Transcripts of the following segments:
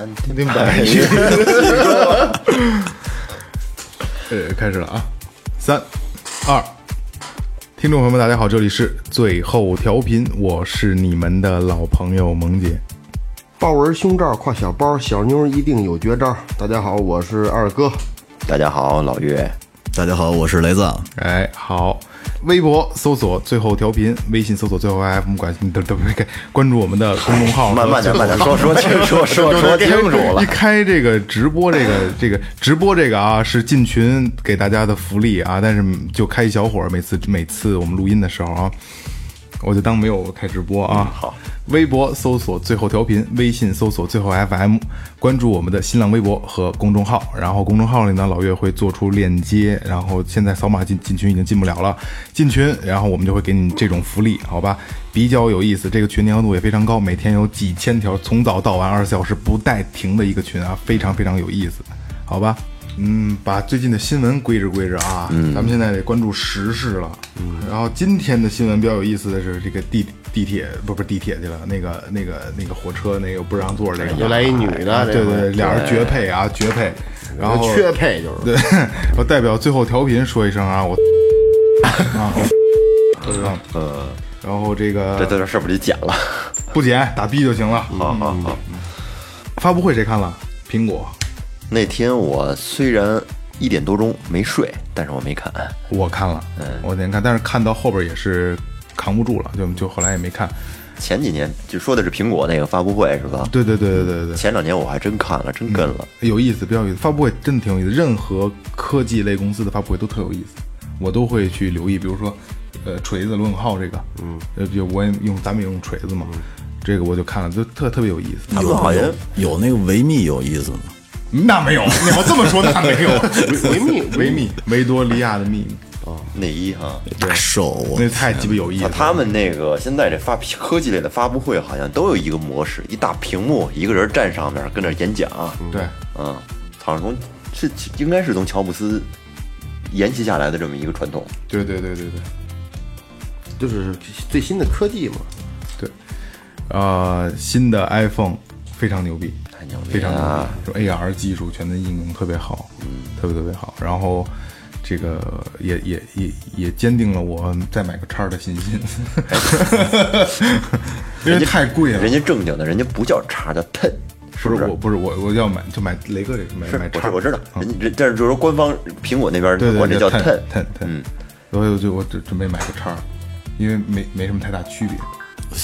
像蓝天听白云。呃，开始了啊！三、二，听众朋友们，大家好，这里是最后调频，我是你们的老朋友萌姐。豹纹胸罩挎小包，小妞一定有绝招。大家好，我是二哥。大家好，老岳，大家好，我是雷子。哎，好，微博搜索最后调频，微信搜索最后 FM，关心都都不给关注我们的公众号。慢慢点，慢点说，说 清楚，说说说清楚了一。开这个直播，这个这个直播这个啊，是进群给大家的福利啊，但是就开一小会儿，每次每次我们录音的时候啊，我就当没有开直播啊。好，微博搜索最后调频，微信搜索最后 FM，关注我们的新浪微博和公众号。然后公众号里呢，老岳会做出链接，然后现在扫码进进群已经进不了了，进群，然后我们就会给你这种福利，好吧？比较有意思，这个群粘合度也非常高，每天有几千条，从早到晚二十四小时不带停的一个群啊，非常非常有意思，好吧？嗯，把最近的新闻归置归置啊，咱们现在得关注时事了。嗯，然后今天的新闻比较有意思的是，这个地地铁不不是地铁去了，那个那个那个火车那个不让座这个，又来一女的啊对对对，俩人绝配啊，绝配。然后缺配就是对，我代表最后调频说一声啊，我 啊，我呃，然后这个这这事儿不得剪了？不剪打 B 就行了。好好好。发布会谁看了？苹果，那天我虽然一点多钟没睡，但是我没看。我看了，我那天看，但是看到后边也是扛不住了，就就后来也没看。前几年就说的是苹果那个发布会是吧？对对对对对对，前两年我还真看了，真跟了。有意思，比较有意思。发布会真的挺有意思，任何科技类公司的发布会都特有意思，我都会去留意。比如说，呃，锤子罗永浩这个，嗯，呃，就我也用咱们也用锤子嘛，这个我就看了，就特特别有意思。他们好像有那个维密有意思吗？那没有，你要这么说那没有。维密 维密，维多利亚的秘密，内衣哈。大瘦啊！那太鸡巴有意思了。啊他们那个现在这发科技类的发布会好像都有一个模式，一大屏幕，一个人站上面跟那演讲。对，嗯，好像从是应该是从乔布斯沿袭下来的这么一个传统。对对对对对就是最新的科技嘛。对，呃，新的 iPhone 非常牛逼，太牛逼非常牛了逼，就 AR 技术全都应用特别好，嗯，特别特别好。然后这个也也也也坚定了我再买个叉的信心，因为太贵了。人家正经的，人家不叫叉，叫 ten，是不是？我，不是我，我要买就买雷哥这个，买是买叉。我知我知道，嗯人人但是就是说官方苹果那边管这叫 ten ten，嗯，所以我就我准准备买个叉，因为没没什么太大区别。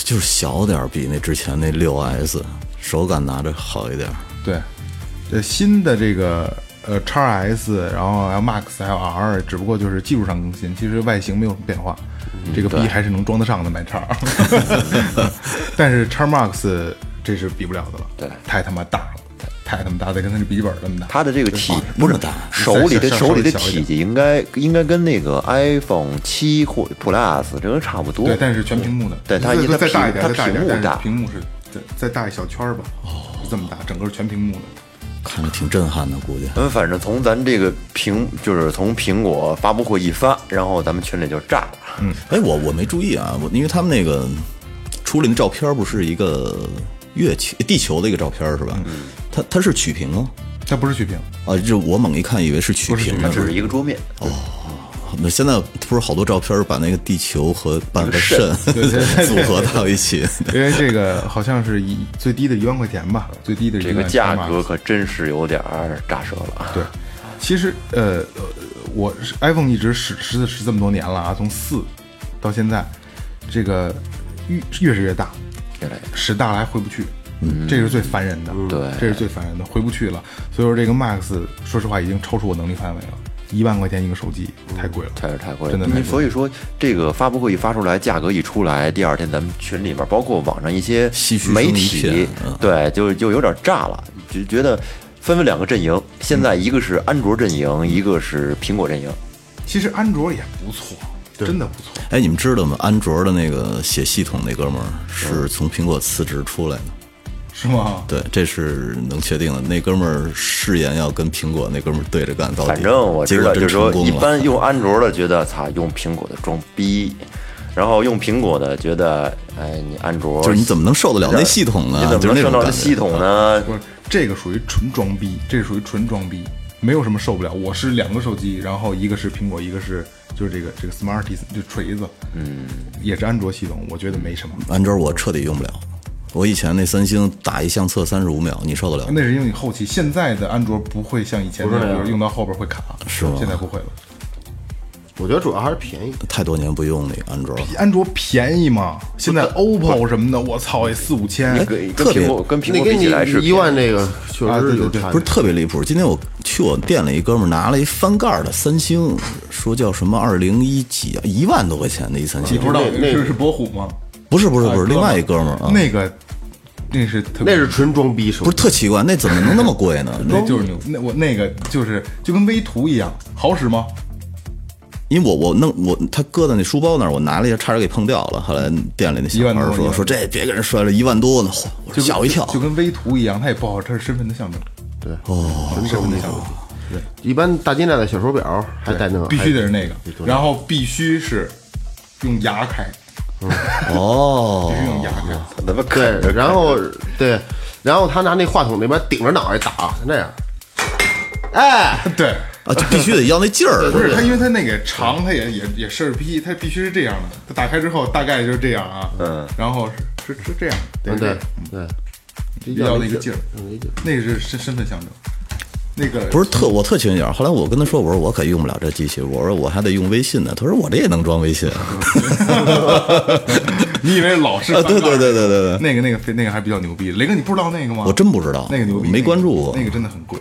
就是小点儿，比那之前那六 S 手感拿着好一点儿。对，呃，新的这个呃叉 S，然后还有 Max 还有 R，只不过就是技术上更新，其实外形没有什么变化。这个逼还是能装得上的买叉，但是叉 Max 这是比不了的了，对太他妈大了，太他妈大，得跟他的笔记本那么大。它的这个体不是大，手里的手里的体积应该应该跟那个 iPhone 七或 Plus 这个差不多。对，但是全屏幕的，对它再它再大一点，它屏幕大屏幕是再再大一小圈儿吧，哦，这么大，整个是全屏幕的。看着挺震撼的，估计。嗯，反正从咱这个苹就是从苹果发布会一发，然后咱们群里就炸了。嗯，哎，我我没注意啊，我因为他们那个出来的照片不是一个月球、地球的一个照片是吧？嗯它它是曲屏吗？它不是曲屏，啊，就我猛一看以为是曲屏呢。它只是一个桌面。那现在不是好多照片把那个地球和半个肾 组合到一起，因为这个好像是一最低的一万块钱吧，最低的这个价格可真是有点儿炸舌了。对，其实呃，呃我 iPhone 一直使使使这么多年了啊，从四到现在，这个越越是越大，越来越使大了还回不去，嗯，这是最烦人的，对这是最烦人的，回不去了。所以说这个 Max，说实话已经超出我能力范围了，一万块钱一个手机太贵了，太是太贵了，真的太贵了所以说，这个发布会一发出来，价格一出来，第二天咱们群里面，包括网上一些媒体对，就就有点炸了，就觉得分为两个阵营。现在一个是安卓阵营，一个是苹果阵营。其实安卓也不错，真的不错。哎，你们知道吗？安卓的那个写系统那哥们儿是从苹果辞职出来的。是吗？对，这是能确定的。那哥们儿誓言要跟苹果那哥们儿对着干到底。反正我知道，结果就是说，一。般用安卓的觉得，操，用苹果的装逼。然后用苹果的觉得，哎，你安卓就是你怎么能受得了那系统呢你怎么能受到种感觉这系统呢？不是，这个属于纯装逼，这属于纯装逼，没有什么受不了。我是两个手机，然后一个是苹果，一个是就是这个这个 Smarties 就锤子，嗯，也是安卓系统，我觉得没什么。安卓我彻底用不了。我以前那三星打一相册三十五秒，你受得了？那是因为你后期现在的安卓不会像以前那样，用到后边会卡，是吗现在不会了。我觉得主要还是便宜。太多年不用那个安卓了。安卓便宜吗？现在 OPPO 什么的，我操，也四五千。特别跟苹那给你果比起来是一万这个确啊实有差距不是特别离谱。今天我去我店里，一哥们儿拿了一翻盖儿的三星，说叫什么二零一几啊，一万多块钱的一三星你。不知道那是是博虎吗？不是不是不是，啊另外一哥们儿啊，那个那是特别那是纯装逼手不是特奇怪，那怎么能那么贵呢？那 那就是牛，那我那个就是就跟微图一样，好使吗？因为我我弄我他搁在那书包那儿，我拿了一下，差点给碰掉了。后来店里那小一万孩多一万儿说说这别给人摔了一万多呢，嚯我就跟吓我一跳。就跟微图一样，它也不好，它是身份的象征。对哦，身份的象征，对一般大金链的小手表还带那个，必须得是那个对，然后必须是用牙开，哦。必须用牙开。他妈对，然后对，然后他拿那话筒那边顶着脑袋打，那样，哎，对，啊，就必须得要那劲儿。不是他，因为他那个长，他也也也是批，它必须是这样的。他打开之后大概就是这样啊，嗯，然后是是是这样，对是这样对，要那个劲儿。要那劲儿，那个是身身份象征。那个不是特我特缺心眼。后来我跟他说，我说我可用不了这机器，我说我还得用微信呢。他说我这也能装微信。你以为老是啊对对对对对对那个那个那个还比较牛逼。雷哥，你不知道那个吗？我真不知道那个牛逼，没关注过那个，那个真的很贵，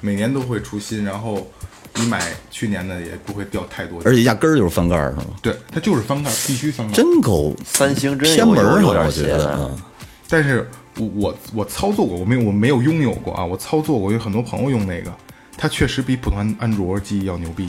每年都会出新，然后你买去年的也不会掉太多。而且压根儿就是翻盖儿是吗？对，它就是翻盖儿，必须翻盖儿。真够三星真有偏门儿我觉得啊。但是我我我操作过，我没有我没有拥有过啊，我操作过，有很多朋友用那个，它确实比普通安安卓机要牛逼，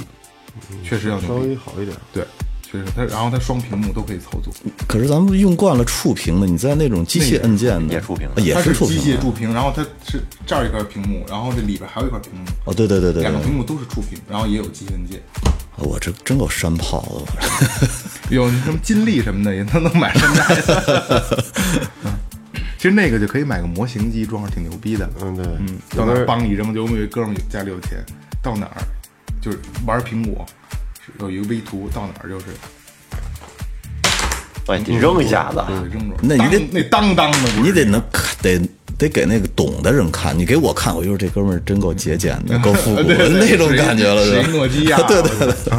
确实要稍牛逼。微好一点。对，确实它，然后它双屏幕都可以操作，可是咱们用惯了触屏的，你在那种机械按键的也触屏啊也是机触屏机械触屏，然后它是这儿一块屏幕，然后这里边还有一块屏幕，哦，对对对对对，两个屏幕都是触屏，然后也有机械按键。我这真够山炮的，我有什么金立什么的也都能买山寨的。嗯其实那个就可以买个模型机装上，挺牛逼的。嗯，对，嗯，到哪儿帮你扔，就我们有一哥们儿家里有钱，到哪儿就是玩苹果，有一个微图，到哪儿就是哎，得扔一下子。对扔着。那你得那当当的，你得能看，得得给那个懂的人看。你给我看，我就说这哥们儿真够节俭的，够复古的那种感觉了，谁是吧诺基亚？对对对。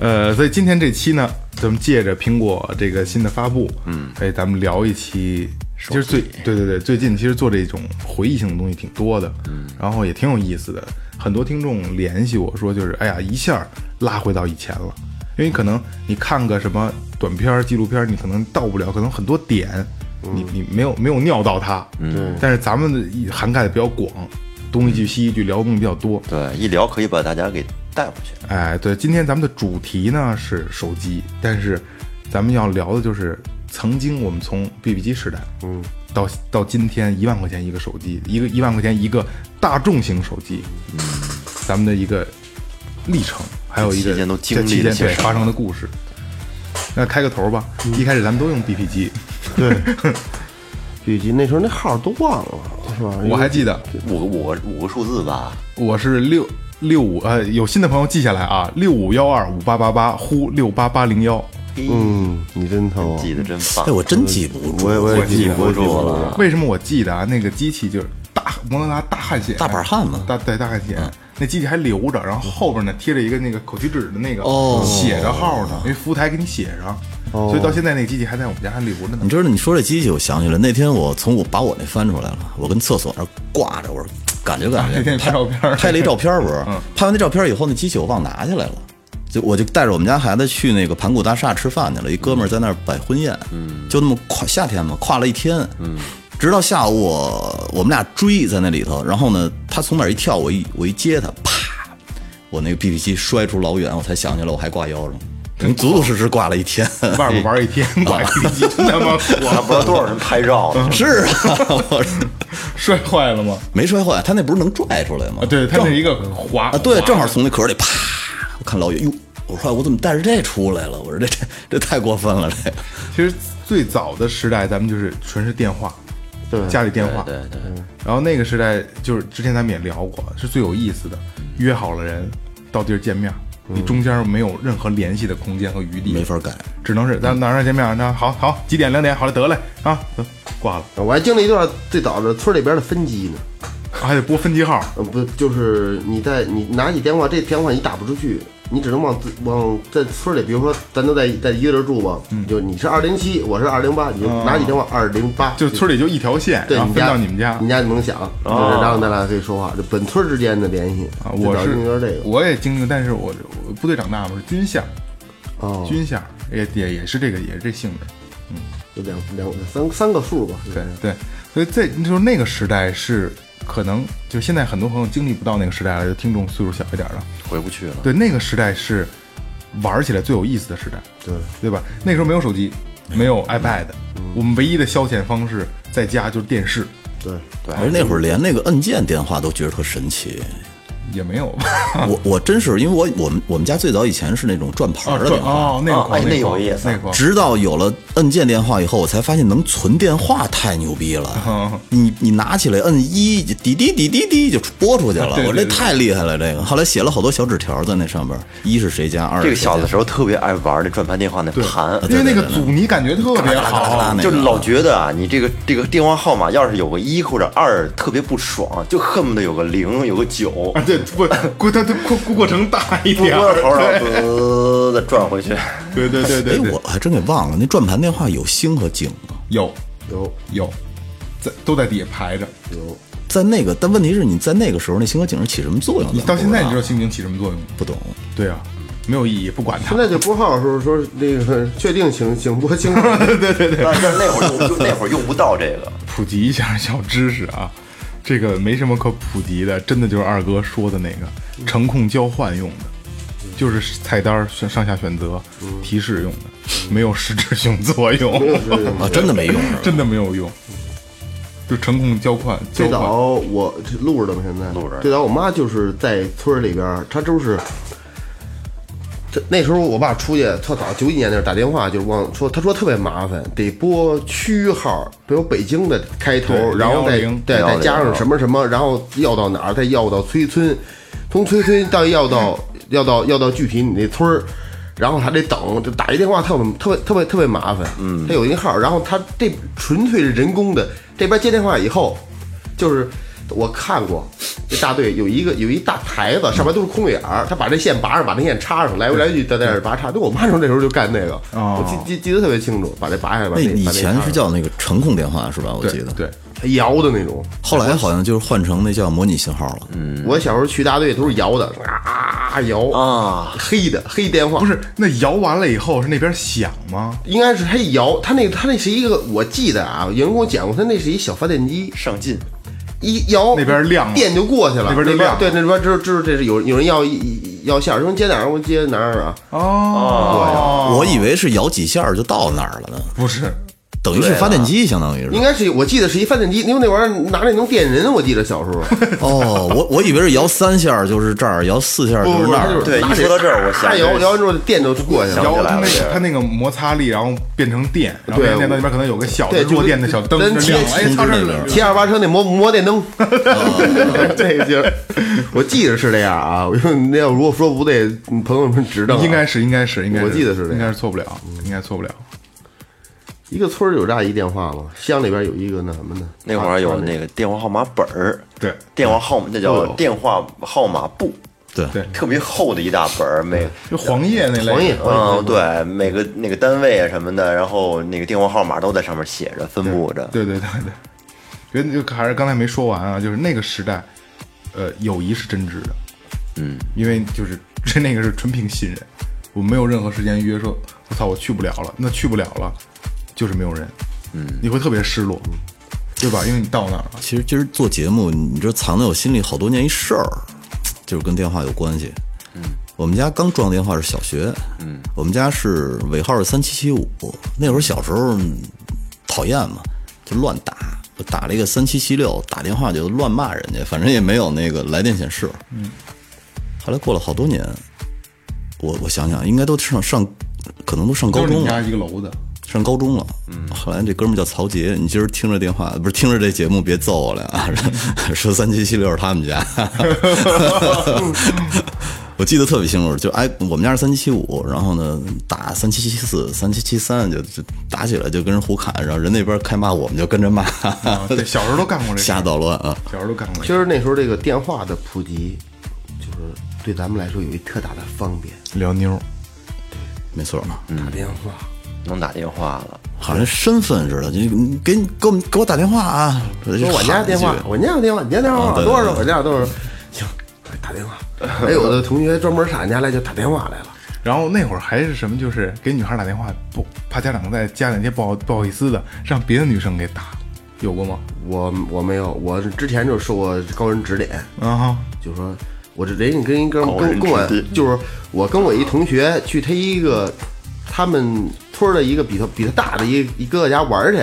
嗯呃，所以今天这期呢，咱们借着苹果这个新的发布，嗯，哎，咱们聊一期，其实最对对对，最近其实做这种回忆性的东西挺多的，嗯，然后也挺有意思的。很多听众联系我说，就是哎呀，一下拉回到以前了，因为可能你看个什么短片儿、纪录片儿，你可能到不了，可能很多点，你你没有没有尿到它，嗯，但是咱们涵盖的比较广，东一句西一句，聊的东西比较多，对，一聊可以把大家给带回去。哎，对，今天咱们的主题呢是手机，但是咱们要聊的就是曾经我们从 BB 机时代，嗯，到到今天一万块钱一个手机，一个一万块钱一个大众型手机，嗯，咱们的一个历程，还有一个期间都经历这期间发生的故事。那开个头吧，一开始咱们都用 BP 机，笔记 那时候那号都忘了，是吧？我还记得。五个五个五个数字吧，我是六六五，呃，有新的朋友记下来啊，六五幺二五八八八呼六八八零幺。嗯，你真偷，记得真棒哎，。我真记不住，我也我也记不住了。为什么我记得啊？那个机器就是大摩托罗拉大汗血，大板汗嘛大对大汗显，那机器还留着，然后后边呢贴着一个那个口吸纸的那个，哦写着号呢，因为服务台给你写上。所以到现在那个机器还在我们家还留着呢你。知道，你说这机器，我想起来，那天我从我把我那翻出来了，我跟厕所那挂着，我说感觉感觉。拍照片儿。拍了一照片儿不是？拍完那照片儿以后，那机器我忘拿下来了。就我就带着我们家孩子去那个盘古大厦吃饭去了，一哥们儿在那儿摆婚宴，嗯，就那么跨夏天嘛，跨了一天，嗯，直到下午我我们俩追在那里头，然后呢，他从哪儿一跳，我一我一接他，啪，我那个 BB 机摔出老远，我才想起来我还挂腰上，等于足足实实挂了一天。外边玩一天，挂一机真他妈还不知道多少人拍照呢。是啊，我说 摔坏了吗？没摔坏，他那不是能拽出来吗？啊，对，他那一个滑啊，对，正好从那壳里啪，我看老远，哟，我说我怎么带着这出来了？我说这这这太过分了，这其实最早的时代，咱们就是纯是电话，对家里电话，对对，然后那个时代就是之前咱们也聊过，是最有意思的，约好了人到地儿见面，你中间没有任何联系的空间和余地，没法改。只能是咱哪上见面，那好好几点两点，好了得嘞啊，得挂了，我还经历一段最早的村里边的分机呢，还得拨分机号，呃，不就是你在你拿起电话，这电话你打不出去，你只能往自往在村里，比如说咱都在在一个人住吧，就你是二零七，我是二零八，你就拿你电话二零八，就村里就一条线，对你家到你们家你家就能响，就是然后咱俩可以说话，就本村之间的联系啊。我是这个我也经历，但是我我部队长大嘛是军校，哦，军校也也也是这个也是这性质。嗯就两两三三个数吧，对对，所以在就是那个时代是可能就现在很多朋友经历不到那个时代了，就听众岁数小一点的，回不去了。对，那个时代是玩起来最有意思的时代，对对吧？那时候没有手机，没有 iPad，我们唯一的消遣方式在家就是电视，对，而那会儿连那个按键电话都觉得特神奇。也没有我我真是因为我我们我们家最早以前是那种转盘的电话，哦，那个哦哎那有意思那个直到有了按键电话以后，我才发现能存电话太牛逼了。嗯你你拿起来摁一，就滴滴滴滴滴就拨出去了。我这太厉害了，这个。后来写了好多小纸条在那上边，一是谁家，二是这个小的时候特别爱玩那转盘电话那盘，因为那个阻尼感觉特别好，就老觉得啊，你这个这个电话号码要是有个一或者二，特别不爽，就恨不得有个零，有个九，啊，对，不过它它过过程大一不点头上，呃的转回去。对对对对哎，我还真给忘了，那转盘电话有星和井吗？有有有，在都在底下排着。有，在那个，但问题是你在那个时候，那星和井是起什么作用？你到现在你知道不星井起什么作用吗？不懂？对啊，没有意义，不管它现。在就拨号的时候说那个确定请请拨清，但是那会儿用就那会儿用不到这个，普及一下小知识啊，这个没什么可普及的，真的就是二哥说的那个程控交换用的，就是菜单选上下选择提示用的，没有实质性作用，啊，真的没用。真的没有用，就程控交换交最早。我这录着的吗？现在录着最早我妈就是在村里边，她就是。这那时候我爸出去特早，九几年那时候打电话就是往说，他说特别麻烦，得拨区号，比如北京的开头，然后再010对再加上什么什么，然后要到哪儿，再要到崔村，从崔村到要到要到要到具体你那村儿，然后还得等，就打一电话特别特别特别特别麻烦。嗯，他有一个号，然后他这纯粹是人工的，这边接电话以后，就是我看过这大队有一个有一大台子，上面都是空眼儿，他把这线拔上，把那线插上，来回来去在那儿拔插。对我妈说那时候就干那个，我记记记得特别清楚，把这拔下来，那以前是叫那个程控电话是吧？我记得。对，摇的那种。后来好像就是换成那叫模拟信号了。嗯，我小时候去大队都是摇的，啊摇啊，黑的黑电话不是那摇完了以后是那边响吗？应该是他一摇，他那他那是一个，我记得啊，有人跟我讲过，他那是一小发电机，上进，一摇那边亮了电就过去了，那那边就亮对，那边知道知道这是有有人要要线儿，说接哪儿我接哪儿啊，哦，我以为是摇几下就到那儿了呢，不是，等于是发电机，相当于是。应该是我记得是一发电机，因为那玩意儿拿那能电人，我记得小时候。哦，我我以为是摇三下就是这儿，摇四下不不，就是那儿。对一说到这儿我想摇摇完之后电就过去了。摇它那起来了它那个摩擦力，然后变成电，然后电到那边可能有个小的弱电的小灯亮了，哎，切操这骑二八车那摩摩电灯，这个劲儿，我记得是这样啊。我说那要如果说不对，朋友们指正啊。应该是应该是应该是，我记得是这样应该是错不了，应该错不了。一个村儿有这样一电话吗？乡里边有一个那什么呢，那会儿有那个电话号码本儿，对，电话号码那叫电话号码簿，对。对。对特别厚的一大本儿，每就黄页那类，黄页嗯对每个那个单位啊什么的，然后那个电话号码都在上面写着，分布着。对对对对，觉得就还是刚才没说完啊，就是那个时代，呃，友谊是真挚的，嗯，因为就是这 那个是纯凭信任，我没有任何时间约说，我操，我去不了了，那去不了了，就是没有人，嗯，你会特别失落，对吧？因为你到那儿了，其实今儿做节目，你知道藏在我心里好多年一事儿，就是跟电话有关系。嗯，我们家刚装电话是小学，嗯，我们家是尾号是三七七五，那会儿小时候嗯讨厌嘛，就乱打，我打了一个三七七六，打电话就乱骂人家，反正也没有那个来电显示。嗯，后来过了好多年，我我想想，应该都上上，可能都上高中了都是你们。家一个楼的，上高中了，嗯，后来这哥们儿叫曹杰，你今儿听着电话，不是听着这节目，别揍我了啊！说三七七六是他们家，我记得特别清楚，就哎，我们家是三七七五，然后呢打三七七四、三七七三，就就打起来就跟人胡砍，然后人那边开骂，我们就跟着骂，啊，对，小时候都干过这事 瞎捣乱啊！小时候都干过这其，实那时候这个电话的普及，就是对咱们来说有一特大的方便，聊妞儿，没错嘛，打电话。能打电话了，好像身份似的，就你给你给我们给我打电话啊！说说我家电话，我家电话，你家电话啊对多少？我家多少？行，打电话。还 有的同学专门上俺家来就打电话来了。然后那会儿还是什么，就是给女孩打电话，不怕家长在家里些不好不好意思的，让别的女生给打，有过吗？我我没有，我之前就受过高人指点，啊哈，就说我这人家跟一哥们跟跟我就是我跟我一同学去他一个他们村儿的一个比他比他大的一一哥哥家玩去，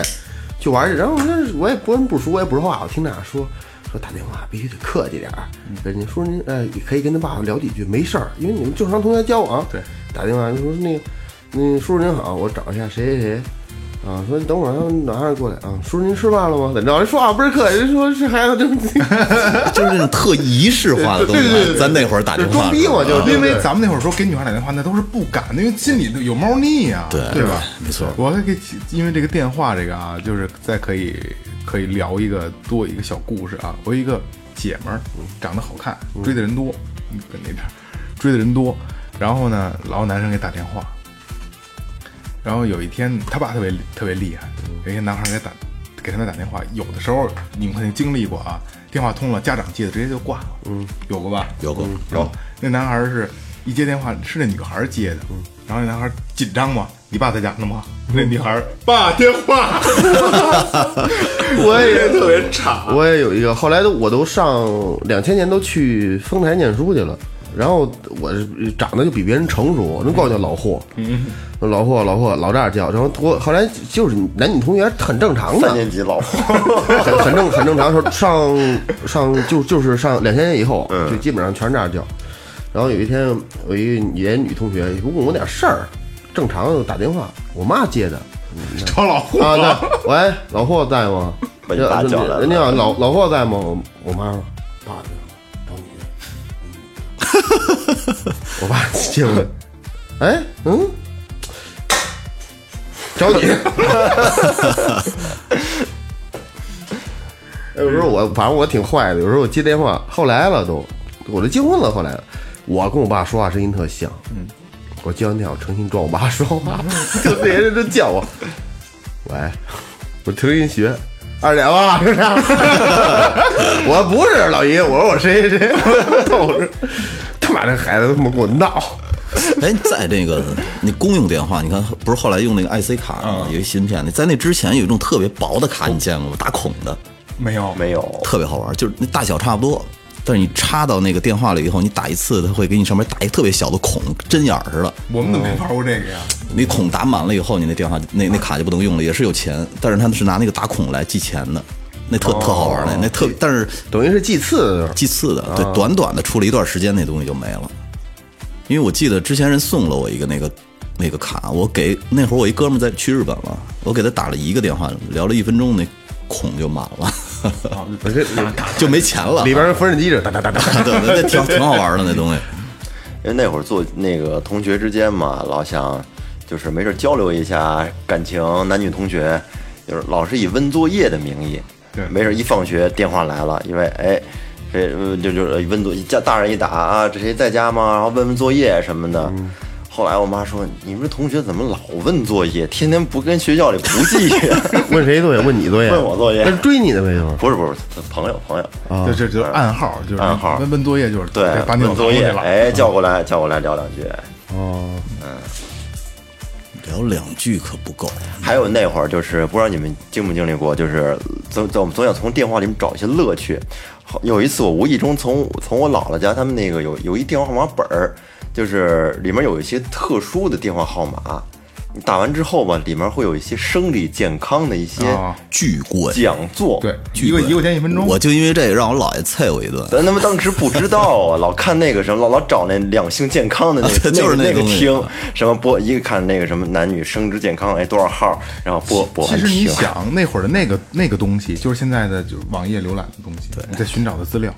去玩去，然后我说我也不跟不熟，我也不说话，我听他俩说说打电话必须得客气点儿，人家说您呃也可以跟他爸爸聊几句，没事儿，因为你们正常同学交往，对，打电话就说那个那叔叔您好，我找一下谁谁谁。啊，说你等会儿，让哪儿过来啊？叔叔您吃饭了吗？怎么着？人说话倍儿客气，人说这孩子真就是那种特仪式化的东西，对对对咱那会儿打电话装逼我，就是因为咱们那会儿说给女孩打电话，那都是不敢的，因为心里有猫腻呀、对对吧？没错我还给因为这个电话这个啊，就是再可以可以聊一个多一个小故事啊。我有一个姐们儿长得好看，追的人多，嗯跟那边儿追的人多，然后呢，老有男生给打电话，然后有一天他爸特别特别厉害，有一天男孩给打给他们打电话，有的时候你们肯定经历过啊，电话通了，家长接的直接就挂了，嗯，有过吧？有过有，那男孩是一接电话是那女孩接的，然后那男孩紧张嘛，你爸在家呢吗？那女孩爸电话，我也特别差，我也有一个，后来都我都上两千年都去丰台念书去了，然后我长得就比别人成熟，我能管我叫老霍，老霍老霍老这样叫，然后我后来就是男女同学很正常的三，年级老霍，很很正很正常，说上上就就是上两千年以后，就基本上全是这样叫。然后有一天，有一个也女同学问我点事儿，正常打电话，我妈接的，找老霍啊，对，喂，老霍在吗？人家老老霍在吗？我我妈说，爸。我爸接过来，哎，嗯，找你。有时候我反正我挺坏的，有时候我接电话，后来了都，我都结婚了，后来，我跟我爸说话声音特像，嗯，我接完电话我诚心装我爸说话，就那些人都叫我，喂，我听人学。二姐吧，是这样。我不是老姨，我说我谁谁谁，我说他妈这孩子他妈给我闹。哎，在这个那公用电话，你看不是后来用那个 IC 卡吗？有一芯片，你在那之前有一种特别薄的卡，你见过吗？打孔的，没有没有，特别好玩，就是那大小差不多，但是你插到那个电话里以后，你打一次，它会给你上面打一个特别小的孔，针眼儿似的。我们怎么没玩过这个呀？你孔打满了以后，你那电话那那卡就不能用了，也是有钱，但是他是拿那个打孔来计钱的，那特、特好玩的，那特但是等于是祭祀的，祭祀的，对，短短的出了一段时间，那东西就没了。因为我记得之前人送了我一个那个那个卡，我给那会儿我一哥们儿在去日本了，我给他打了一个电话，聊了一分钟，那孔就满了，我这就没钱了。里边缝纫机这哒哒哒哒。对，那挺挺好玩的那东西。因为那会儿做那个同学之间嘛，老想就是没事交流一下感情，男女同学，就是老是以温作业的名义，没事一放学电话来了，因为哎，这就就是问作家大人一打啊，这谁在家吗？然后问问作业什么的。后来我妈说：“你们这同学怎么老问作业？天天不跟学校里不记呀？问谁作业？问你作业？问我作业那是追你的呗，就是。不是不是，朋友朋友，就这就是暗号，就是暗号问问作业就是对，把你问作业，了。哎，叫过来叫过来聊两句。哦，嗯聊两句可不够。还有那会儿就是不知道你们经不经历过，就是总总总想从电话里面找一些乐趣。有一次我无意中从从我姥姥家他们那个有有一电话号码本儿，就是里面有一些特殊的电话号码，你打完之后吧，里面会有一些生理健康的一些啊巨贵，讲座。对，一个一块钱一分钟。我就因为这个让我姥爷啐我一顿。咱他妈当时不知道啊，老看那个什么，老老找那两性健康的那个，就是那个听什么播，一个看那个什么男女生殖健康，哎多少号，然后播播其实你。想，那会儿的那个那个东西，就是现在的就是网页浏览的东西，你在寻找的资料。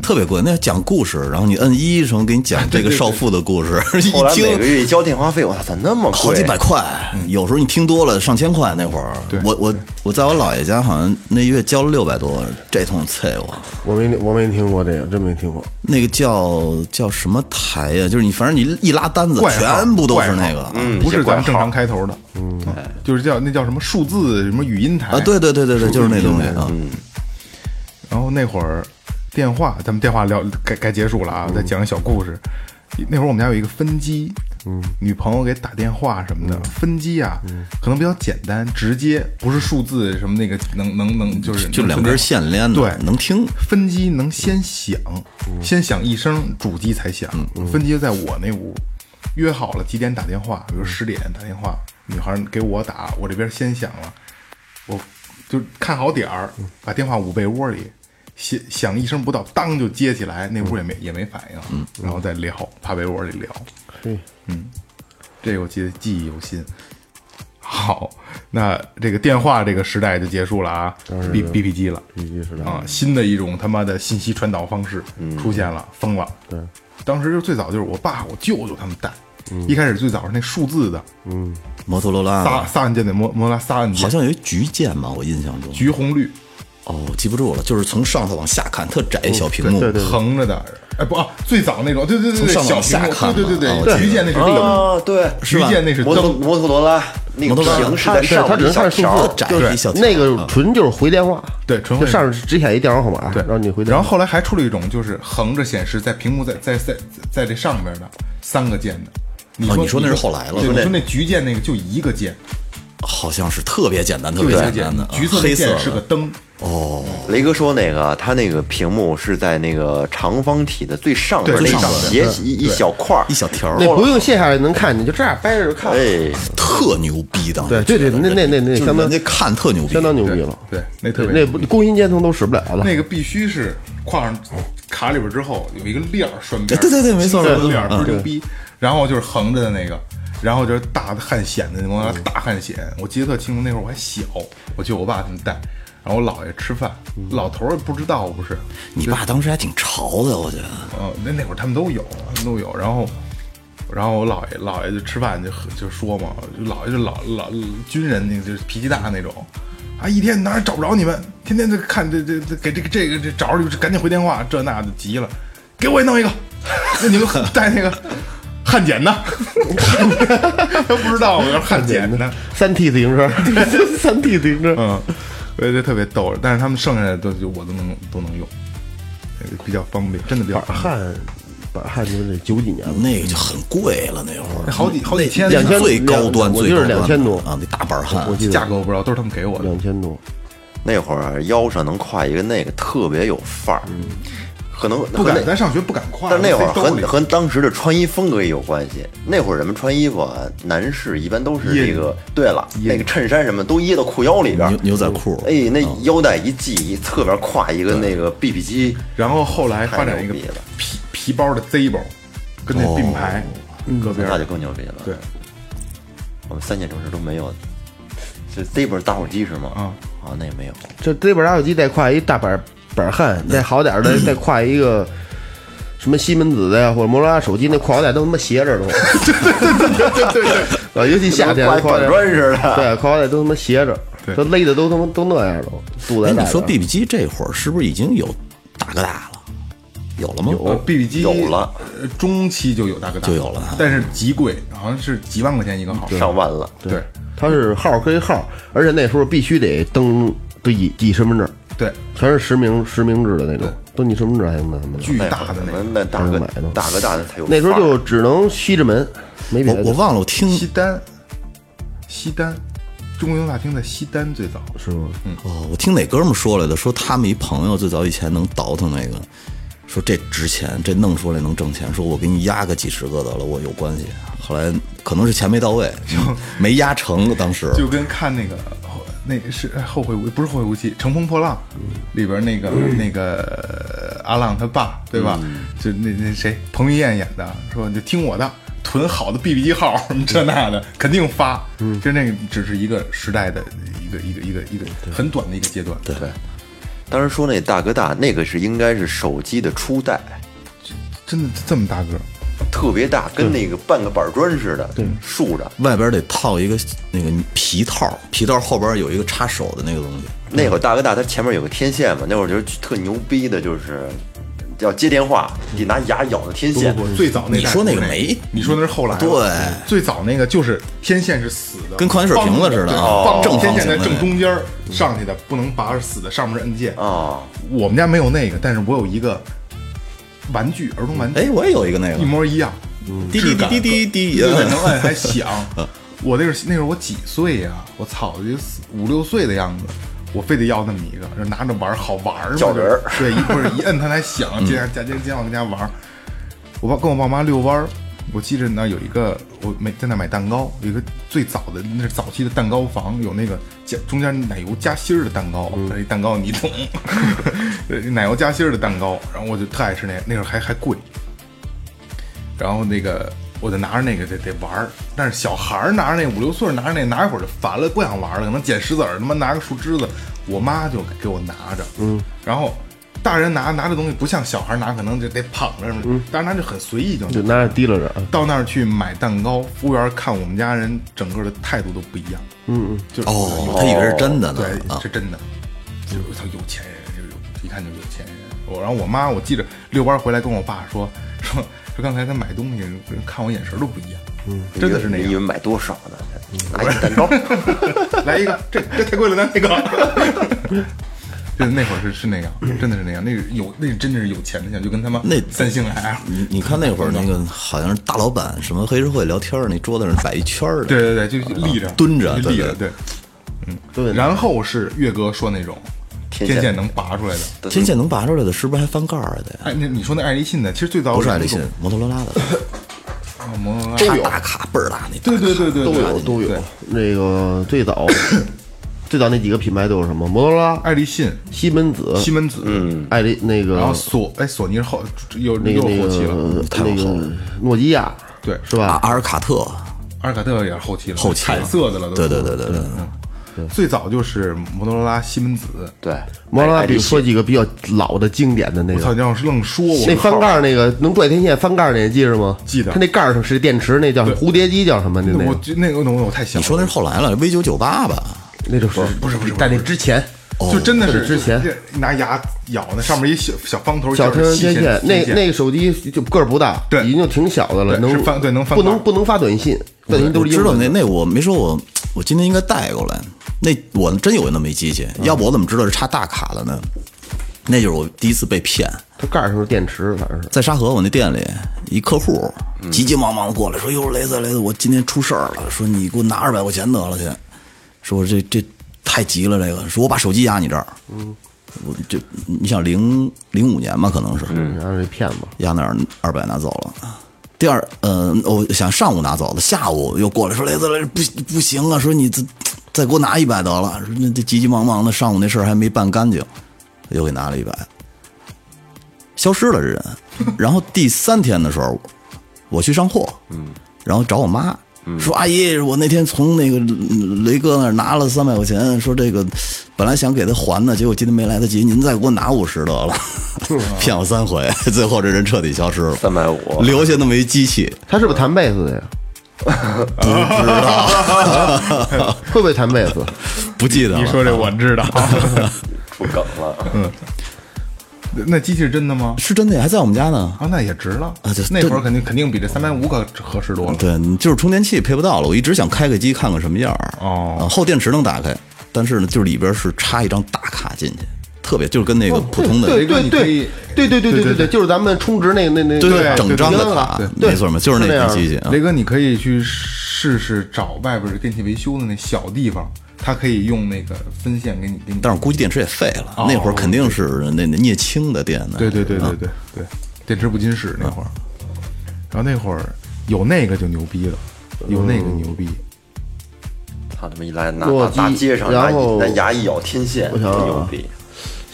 特别贵，那讲故事，然后你摁一声给你讲这个少妇的故事，一后来每个听月交电话费，我操，咋那么贵？好几百块，有时候你听多了上千块。那会儿，我我我在我姥爷家好像那月交了六百多，这通啐我。我没我没听过这个，真没听过。那个叫叫什么台呀？就是你反正你一拉单子，全部都是那个。嗯不是咱们正常开头的，嗯，就是叫那叫什么数字什么语音台啊，对对对对对，就是那东西数字语音台啊。然后那会儿电话，咱们电话聊该该结束了啊，再讲个小故事。那会儿我们家有一个分机，嗯，女朋友给打电话什么的，分机啊，可能比较简单，直接不是数字什么那个能能能就是就两根线连的，对，能听。分机能先响，先响一声，主机才响。分机在我那屋，约好了几点打电话，比如十点打电话，女孩给我打，我这边先响了，我就看好点儿，把电话捂被窝里，响响一声不到，当就接起来，那屋也没也没反应，然后再聊，趴被窝里聊。嗯，这个我记得记忆犹新。好，那这个电话这个时代就结束了啊，B B P 机了。必须是的。啊，新的一种他妈的信息传导方式出现了，疯了。对，当时就最早就是我爸我舅舅他们带，一开始最早是那数字的。摩托罗拉仨仨按键的摩摩拉仨按键，好像有一橘键吧，我印象中。橘红绿哦，记不住了，就是从上头往下看，特窄一小屏幕。对对横着的，哎不啊，最早那种，对对对对，从上往小屏幕下看对对对对，嘛啊我记得橘键那是灯，啊，对，橘键那是摩托，摩托罗拉那个摩托罗拉屏是在上它只能面一小看数条字，窄就是一小那个纯就是回电话，对纯上只显一电话号码，对，然后你回电。然后后来还出了一种，就是横着显示在屏幕在在在在这上边的三个键的。你哦你说那是后来了你说那橘键那个就一个键，好像是特别简单，特别简单的，，橘色黑色那键是个的。灯，雷哥说那个他那个屏幕是在那个长方体的最上面那上边斜一一小块儿一小条，那不用卸下来能看你，就这样掰着就看。哎，特牛逼当时对对对，那那那那相当那看特牛逼，相当牛逼了。对，那特别那不工薪阶层都使不了了。那个必须是跨上卡里边之后有一个链儿拴边，对对对没错链儿倍儿嗯牛逼。然后就是横着的那个，然后就是大的汉显的那种大汉显，我记得特清楚，那会儿我还小，我舅我爸他们带。然后我姥爷吃饭，老头儿也不知道不是，你爸当时还挺潮的，我觉得。嗯，那那会儿他们都有，他们都有。然后，然后我姥爷姥爷就吃饭就就说嘛，就姥爷就老老军人那个就是脾气大那种，啊，一天哪儿找不着你们，天天就看这这这给这个这个这找着就赶紧回电话，这那的急了，给我也弄一个，那你们带那个汉检呢？他不知道我要汉检呢。三 T 自行车，三 T 自行车，嗯，我觉得特别逗，但是他们剩下的都就我都能都能用，呃比较方便，真的比较板方便。汉，板汉就是得九几年了。那个就很贵了，那会儿。好几好几千，两千最高端，我记得最高端2000多。啊，那大板汉。价格我不知道，都是他们给我的。两千多，那会儿腰上能挎一个那个特别有范儿，可能不敢，那咱上学不敢跨。但那会儿和和当时的穿衣风格也有关系。那会儿人们穿衣服啊，男士一般都是那个，对了，那个衬衫什么都掖到裤腰里边牛。牛仔裤，哎，那腰带一系，一侧边挎一个那个 BB 机，然后后来发展一个太牛逼了皮皮包的 Z 包，跟那并排搁边儿那就。更牛逼了。对，我们三线城市都没有。这 Z 本打火机是吗？啊啊，那也没有。这这本打火机再挎一大板板汉，再好点儿的 再挎一个什么西门子的呀，或者摩托罗拉手机，那裤腰带都他妈斜着都。对对对对对对 啊，尤其夏天挎腰带砖似的。对，挎腰带都他妈斜着，对都勒的都他妈都那样都，肚哎，你说 BB 机这会儿是不是已经有大哥大了，有了吗？有，BB 机有了，呃中期就有大哥大，就有了但是极贵，好像是几万块钱一个号。上万了。对它是号归号，而且那时候必须得登登记身份证，对，全是实名实名制的那种，登记身份证还用那什么的。巨大的那个那大哥买的大哥大的才有。那时候就只能西直门，没别的。我我忘了，我听西单，西单，中国邮大厅在西单最早。是吗？哦，我听哪哥们儿说来的，说他们一朋友最早以前能倒腾那个，说这值钱，这弄出来能挣钱，说我给你压个几十个得了，我有关系。后来可能是钱没到位，就没压成，当时就跟看那个后那是后会无不是后会无期，《乘风破浪》里边那个那个阿浪他爸对吧？就那那谁彭于晏演的，说你就听我的，囤好的 BB 机号什么这那的，肯定发。就那个只是一个时代的一个一个一个一个很短的一个阶段。对对，当时说那大哥大那个是应该是手机的初代，真的这么大个儿，特别大，跟那个半个板砖似的，对竖着。外边得套一个那个皮套，皮套后边有一个插手的那个东西。那会儿大哥大它前面有个天线嘛，那会儿就是特牛逼的，就是要接电话得拿牙咬着天线不。不，最早那代你说那个没你说那是后来。对最早那个就是天线是死的，跟矿泉水瓶子似的正天线在正中间上去的，不能拔是死的，上面是按键。啊，我们家没有那个，但是我有一个玩具，儿童玩具，哎，我也有一个那个一，模一样，滴滴滴滴滴滴，对，能摁 还响。我那是那时候我几岁呀？我操，就四五六岁的样子，我非得要那么一个，就拿着玩好玩儿嘛。叫人儿对，一会儿一摁它才响，接着加接接往跟家玩。我爸跟我爸妈遛弯儿，我记着那有一个，我没在那买蛋糕，有一个最早的那是早期的蛋糕房，有那个加中间奶油夹心儿的蛋糕，那蛋糕你懂，奶油夹心儿的蛋糕，然后我就特爱吃那个，那时候还还贵，然后那个我就拿着那个得得玩儿，但是小孩儿拿着那五六岁儿拿着那拿一会儿就烦了，不想玩了，可能捡石子儿，他妈拿个树枝子，我妈就给我拿着，嗯，然后大人拿拿这东西不像小孩拿，可能就得捧着什么，嗯，大人拿就很随意就就拿着提溜着啊。到那儿去买蛋糕，服务员看我们家人整个的态度都不一样，嗯嗯，就哦，他以为是真的呢对，啊是真的，就是他有钱人，就有一看就有钱人。我然后我妈，我记着遛弯回来跟我爸说说说刚才他买东西看我眼神都不一样，嗯，真的是那你以为。买多少呢？拿一蛋糕，来一个，这这太贵了，拿那个。对，那会儿是是那样，真的是那样。那个有，那真的是有钱的，像就跟他妈那三星 L，你你看那会儿那个好像是大老板什么黑社会聊天儿那桌子上摆一圈儿的，对对对，就立着蹲着就立着，对对，嗯。然后是岳哥说那种天线能拔出来的，天线能拔出来的，是不是还翻盖儿的呀？哎，那你说那爱立信的，其实最早不是爱立信摩托罗拉的，啊摩托罗拉有大卡倍儿大那对对对对，都有都有。那个最早最早那几个品牌都有什么？摩托罗拉、爱立信、西门子、西门子，嗯，爱立那个，然后索哎索尼是后又又那个那后期了，那个诺基亚，对，是吧？阿尔卡特，阿尔卡特也是后期了，后期彩色的了都，对对对对对，最早就是摩托罗拉、西门子，对，摩托罗拉，比如说几个比较老的经典的那我操，个，你要是愣说，我那翻盖儿那个能拽天线翻盖儿那个记着吗？记得。它那盖儿上是电池，那叫对。蝴蝶机，叫什么？那那我那个。就那个东西我太想你说那是后来了，V 九九八吧？那就是不是不是在那之前，就真的是哦之前。拿牙咬那上面一小小方头，小天就是细天线，那那个手机就个儿不大，对。已经挺小的了，能翻对能翻盖不能不能发短信，短信都是知道那那我没说我我今天应该带过来，那我真有那么一机器，要不我怎么知道是插大卡的呢？那就是我第一次被骗，它盖儿上是电池，反正是。在沙河我那店里，一客户急急忙忙过来说：“哟，雷子雷子，我今天出事儿了，说你给我拿二百块钱得了去，说这这太急了，这个说我把手机压你这儿，嗯，我就你想零零五年吧，可能是，然后这骗子，压那儿二百拿走了。第二，呃，我想上午拿走的，下午又过来说雷子雷不不行啊，说你再再给我拿一百得了，说那这急急忙忙的上午那事儿还没办干净，又给拿了一百，消失了这人。然后第三天的时候，我去上货，嗯，然后找我妈。说阿姨，我那天从那个嗯雷哥那儿拿了三百块钱，说这个本来想给他还的，结果今天没来得及，您再给我拿五十得了，骗我三回，最后这人彻底消失了，三百五，留下那么一机器，他是不是弹贝斯的呀？不知道，会不会弹贝斯？不记得了。你说这我知道，出梗了，那那机器是真的吗？是真的呀，还在我们家呢。啊，那也值了啊就。那会儿肯定肯定比这三百五可合适多了。对，你就是充电器配不到了，我一直想开个机看看什么样儿。哦啊后电池能打开，但是呢，就是里边是插一张大卡进去，特别就是跟那个普通的对对对对对对对对对，就是咱们充值那那那整张的卡，对没错嘛，就是那台机器啊。雷哥，你可以去试试找外边的电器维修的那小地方，它可以用那个分线给你给你。但是估计电池也废了，哦那会儿肯定是那那镍氢的电呢。对对对对啊对对，电池不经使那会儿，然后那会儿有那个就牛逼了，有那个牛逼。他他妈一来拿大街上拿然后拿牙一咬天线，牛逼！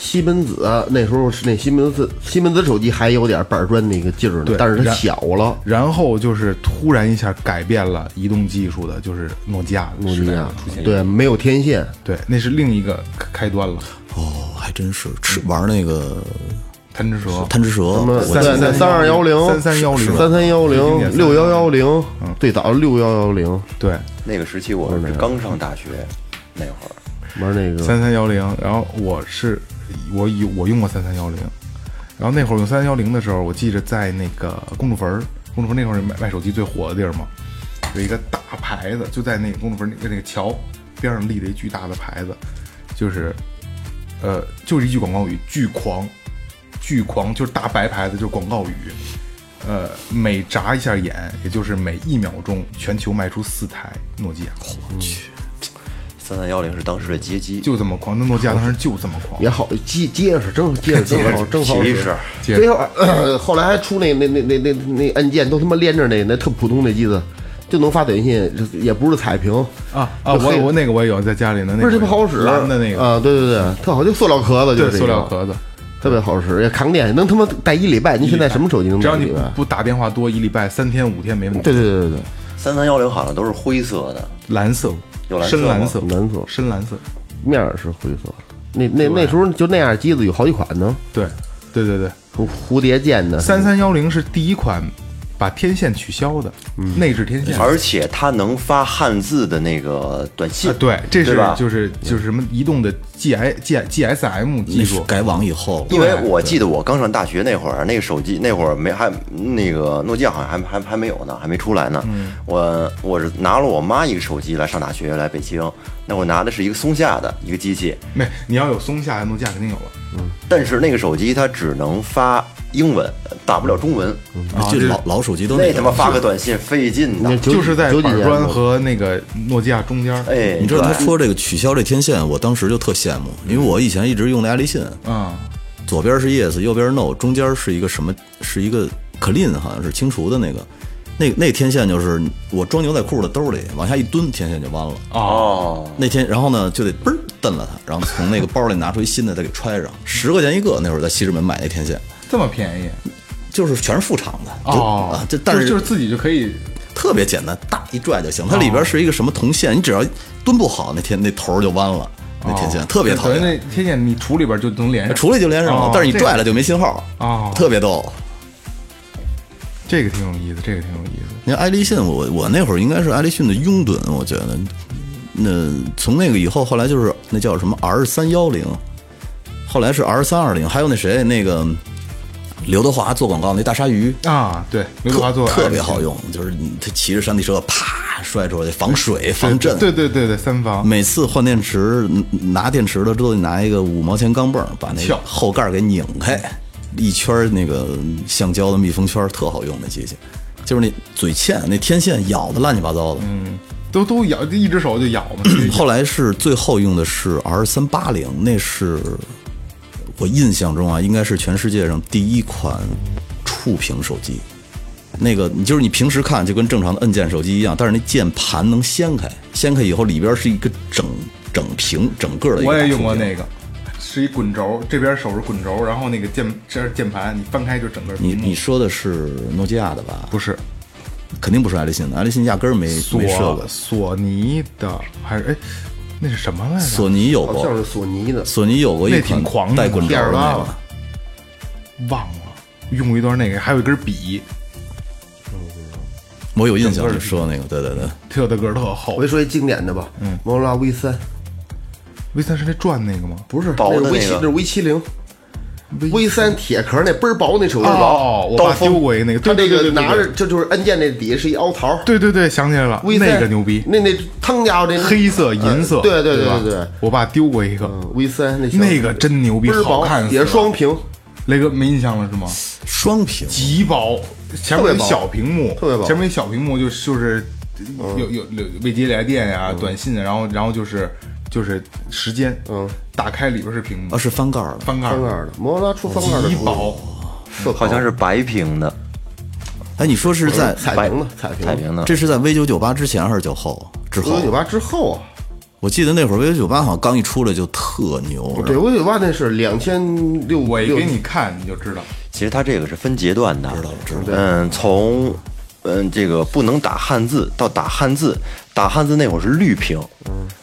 西门子那时候是那西门子西门子手机还有点板砖那个劲儿呢对，但是它然小了。然后就是突然一下改变了移动技术的，就是诺基亚诺基亚出现。对，没有天线，对，那是另一个开开端了。哦，还真是吃玩那个贪吃蛇，贪吃蛇，什么我对那三二幺零、3310三三幺最经典零、六幺幺零，最早六幺幺零。对，那个时期我是刚上大学那会儿，玩那个。三三幺零，然后我是我有我用过三三幺零，然后那会儿用三三幺零的时候，我记着在那个公主坟，公主坟那会儿卖卖手机最火的地儿嘛，有一个大牌子，就在那个公主坟那个那个桥边上立了一巨大的牌子，就是呃就是一句广告语，巨狂，巨狂就是大白牌子，就是广告语。呃，每眨一下眼，也就是每一秒钟，全球卖出四台诺基亚，我去。三三幺零是当时的街机，就这么狂。那诺基亚当时就这么狂，也好结结实，真结实正好正好使其实。最后呃后来还出那那那那那那按键都他妈连着那那特普通的机子，就能发短信，也不是彩屏啊啊！我我那个我也有在家里呢，那不是个特别好使蓝的那个，啊，对对对，特好，就塑料壳子，就塑料壳子。特别好使，也扛电，能他妈带一礼拜。你现在什么手机能只要你不带一礼拜？不打电话多一礼拜三天五天没问题。对对对对对，三三幺零好像都是灰色的，蓝色，有蓝色深蓝色，蓝色。深蓝色。面儿是灰色。那那那时候就那样机子有好几款呢，对，对对对，蝴蝴蝶剑的，三三幺零是第一款把天线取消的内置天线。而且它能发汉字的那个短信啊，，对，这是吧就是就是什么移动的 G I G G S M 技术，改网以后，因为我记得我刚上大学那会儿，那个手机那会儿没还那个诺基亚好像还还还没有呢，还没出来呢。我我是拿了我妈一个手机来上大学来北京，那我拿的是一个松下的一个机器，没你要有松下，诺基亚肯定有了。嗯但是那个手机它只能发英文，打不了中文，啊老老手机都那他妈发个短信费劲的就是在板砖和那个诺基亚中间。哎，你知道他说这个取消这天线，我当时就特羡慕，因为我以前一直用的爱立信，嗯，左边是 yes，右边是 no，中间是一个什么？是一个 clean，好像是清除的那个。那那天线就是我装牛仔裤的兜里往下一蹲，天线就弯了。哦，那天，然后呢就得嘣儿蹬了它，然后从那个包里拿出一新的再给揣上，十块钱一个。那会儿在西直门买那天线，这么便宜就是全是副厂的哦啊，这但是就是自己就可以特别简单，大一拽就行。它里边是一个什么铜线，你只要蹲不好，那天那头儿就弯了。那天线特别讨等于厌，那天线你杵里边就能连上，杵里就连上了哦，但是你拽了就没信号。啊特别逗。这个挺有意思，这个挺有意思。你看爱立信，我我那会儿应该是爱立信的拥趸，我觉得。那从那个以后，后来就是那叫什么 R 三幺零，后来是 R 三二零，还有那谁那个刘德华做广告那大鲨鱼，啊，对，刘德华做特特别好用，就是他骑着山地车啪摔出来，防水防震。对对对对，三防每次换电池拿电池的都得拿一个五毛钱钢镚儿把那个后盖儿给拧开，一圈儿那个橡胶的密封圈儿特好用那机器，就是那嘴欠那天线咬的乱七八糟的。嗯，都都咬，一只手就咬嘛。后来是最后用的是 R 三八零，那是我印象中啊，应该是全世界上第一款触屏手机。那个你就是你平时看就跟正常的按键手机一样，但是那键盘能掀开，掀开以后里边是一个整整屏整个的一个我也用过那个，是一滚轴，这边手是滚轴，然后那个键这是键盘，你翻开就整个你你说的是诺基亚的吧？不是肯定不是爱立信的，爱立信压根儿没索没设过。索尼的，还是哎，那是什么来着？索尼有过，好像是索尼的，索尼有过一那款挺狂的带滚轴的那个，忘了，用过一段那个，还有一根笔，我有印象你说那个，对对对。特的个儿特厚我。给你说一经典的吧，嗯，摩托罗拉 V 三，V 三是那转那个吗？不是薄的那是 V 七，那个那是 V 七零，V 三铁壳那倍儿薄那手机，哦，我爸丢过一个那个，他这对对对对个拿着对这就是按键那底下是一凹槽对对对，想起来了，，V 三那个牛逼，那那腾家伙那黑色、银色，呃对对对对对，我爸丢过一个，嗯，V 三那小那个真牛逼倍儿薄好看，也是双屏，雷哥没印象了是吗？双屏，极薄，前面小屏幕，特别薄前面小屏幕就是就是有有有未接来电呀、短信，然后然后就是就是时间，嗯，打开里边是屏幕。啊，，是翻盖儿的。翻盖儿翻盖的，摩托罗拉出翻盖儿的极薄，特好像是白屏的，哎，你说是在彩屏的彩屏彩屏的。这是在 V 九九八之前还是九后？之后九九。八之后啊，我记得那会儿 V 九九八好像刚一出来就特牛，对，，V 九九八那是两千六，我一给你看你就知道，其实它这个是分阶段的，知道了知道。嗯，从嗯这个不能打汉字到打汉字，打汉字那会儿是绿屏，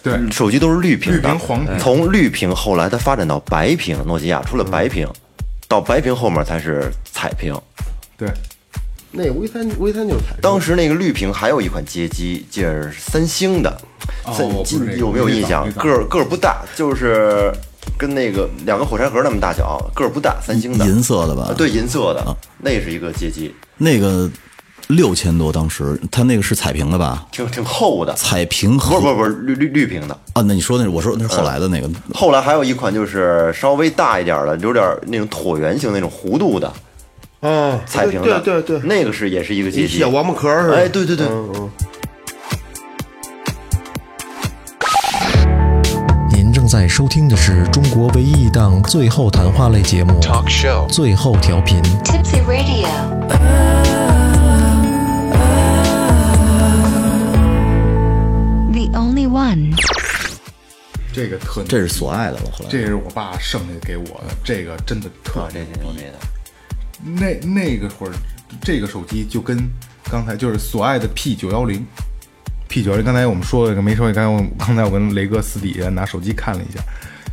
对，手机都是绿屏的，绿屏黄屏。从绿屏后来它发展到白屏，诺基亚出了白屏，到白屏后面才是彩屏。对，那 V 三 V 三就是彩屏，当时那个绿屏还有一款街机，就是三星的，三哦我不是这个有没有印象？个儿个儿不大，就是跟那个两个火柴盒那么大小，个儿不大，三星的。银色的吧？啊对，银色的，那是一个街机，那个六千多，当时它那个是彩屏的吧？挺挺厚的，彩屏不是和不是不是绿绿绿屏的。啊，那你说那是我说那是后来的那个，后来还有一款就是稍微大一点的，有点那种椭圆形那种弧度的啊，彩屏的，对对对，那个是也是一个机器小。王八壳儿似的，哎，对对对，嗯嗯。您正在收听的是中国唯一一档最后谈话类节目《最后调频》。Tipsy Radio. One. 这个特这是所爱的了。后来这是我爸剩下给我的，这个真的特牛逼的。那那个会儿，这个手机就跟刚才就是所爱的 P 九幺零，P 九幺零，刚才我们说了个没说，刚才我刚才我跟雷哥私底下拿手机看了一下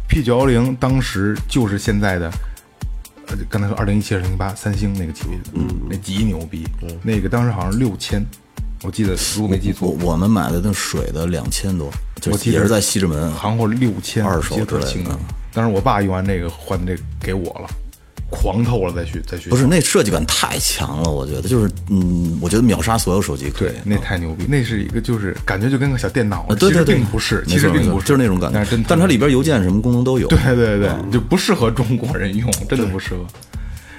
，P 九幺零当时就是现在的，呃，刚才说二零一七、二零一八三星那个级别的，嗯，那极牛逼，那个当时好像是六千，我记得如果没记错，我我们买的那水的两千多，就也是在西直门。行货六千，二手之类的清楚。当时我爸用完这个换这给我了，狂透了再去再去，不是那设计感太强了，我觉得就是嗯，我觉得秒杀所有手机对，。那太牛逼，那是一个就是感觉就跟个小电脑啊，，对对对，并不是，其实并不是，就是那种感觉但是真。但它里边邮件什么功能都有。对对对，就不适合中国人用，真的不适合。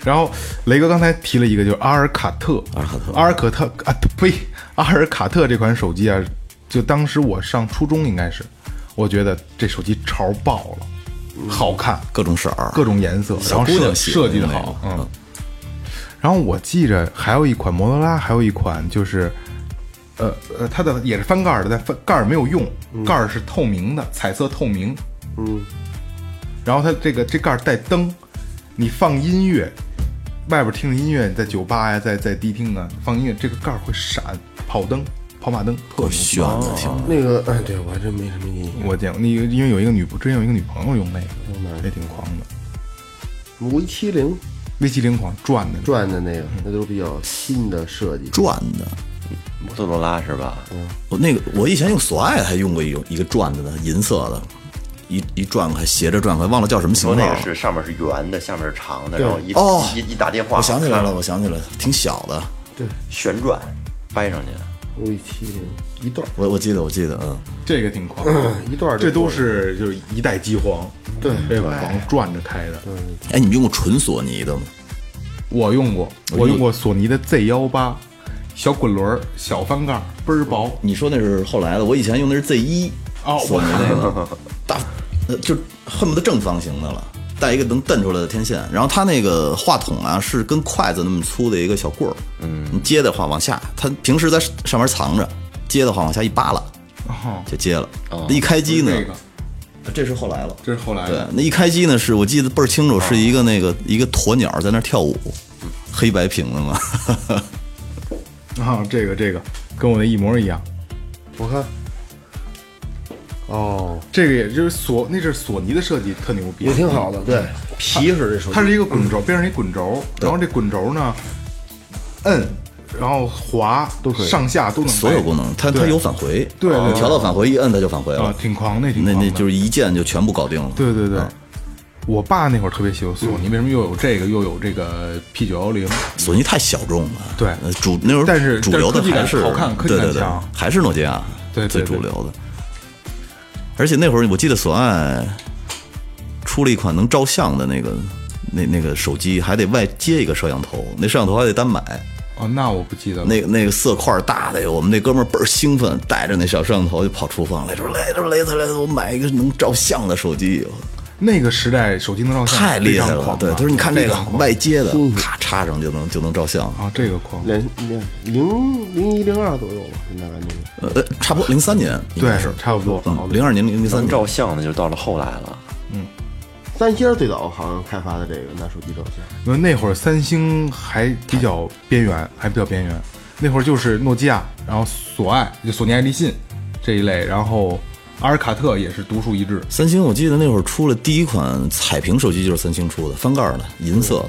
然后雷哥刚才提了一个，就是阿尔卡特，阿尔卡特阿尔卡特啊，呸，阿尔卡特这款手机啊，就当时我上初中应该是，我觉得这手机潮爆了，好看，各种色儿，各种颜色，然后设设计的好，嗯。然后我记着还有一款摩托罗拉，还有一款就是，呃呃，它的也是翻盖儿的，但翻盖儿没有用，盖儿是透明的，彩色透明。嗯。然后它这个这盖儿带灯，你放音乐，外边听着音乐，在酒吧呀，在在迪厅啊放音乐，这个盖儿会闪，跑灯、跑马灯，特炫的挺。那个，哎，对我还真没什么印象。我见过，那个因为有一个女，之前有一个女朋友用那个，也挺狂的。V 七零 V 七零狂转的，转的那个，那都是比较新的设计。转的。摩托罗拉是吧？我那个我以前用索爱还用过一种一个转的呢，银色的，一一转开斜着转开，忘了叫什么型号了。那个是上面是圆的，下面是长的，然后一哦一一打电话，我想起来了，我想起来了，挺小的。对旋转掰上去。V 七零一段，我我记得我记得，嗯，这个挺狂，一段这都是就是一代机皇，对这个狂转着开的。哎，你们用过纯索尼的吗？我用过，我用过索尼的 Z 幺八，小滚轮，小翻盖，倍儿薄。你说那是后来的，我以前用的是 Z 一，哦索尼那个大，呃，就恨不得正方形的了，带一个能蹬出来的天线。然后它那个话筒啊是跟筷子那么粗的一个小棍儿，嗯，你接的话往下，它平时在上面藏着，接的话往下一扒拉哦，就接了。一开机呢，这个这是后来了。这是后来对，，那一开机呢，是我记得倍儿清楚，是一个那个一个鸵鸟在那跳舞，黑白屏的嘛。啊，这个这个跟我的一模一样。我看，哦，这个也就是索，那是索尼的设计，特牛逼，也挺好的，对，皮实这手机，它是一个滚轴，边上一滚轴，然后这滚轴呢，摁，然后滑都可以，上下都能，所有功能，它它有返回，对调到返回一摁它就返回啊了，，挺狂，那挺那，那就是一键就全部搞定了。对对对。嗯。我爸那会儿特别喜欢索尼，为什么又有这个又有这个 P 九幺零？索尼太小众了，对。呃主那时候但是主流的还是好看科技对对对。感强，还是诺基亚，对。最主流的。而且那会儿我记得索爱出了一款能照相的那个那那个手机，还得外接一个摄像头，那摄像头还得单买。哦，那我不记得了。那个那个色块大的，我们那哥们儿倍儿兴奋，带着那小摄像头就跑厨房来，说来说雷子来，我买一个能照相的手机，那个时代手机能照相太厉害了。对，他说你看这个外接的，咔插上就能就能照相。啊，这个狂，两两零零一零二左右吧，应该感觉。呃，差不多零三年应该对是，差不多。嗯，零二年零零三照相的就到了后来了。嗯三星最早好像开发的这个拿手机照相，因为那会儿三星还比较边缘，还比较边缘。那会儿就是诺基亚，然后索爱，就索尼爱立信这一类，然后阿尔卡特也是独树一帜。三星，我记得那会儿出了第一款彩屏手机就是三星出的，翻盖儿的，银色的。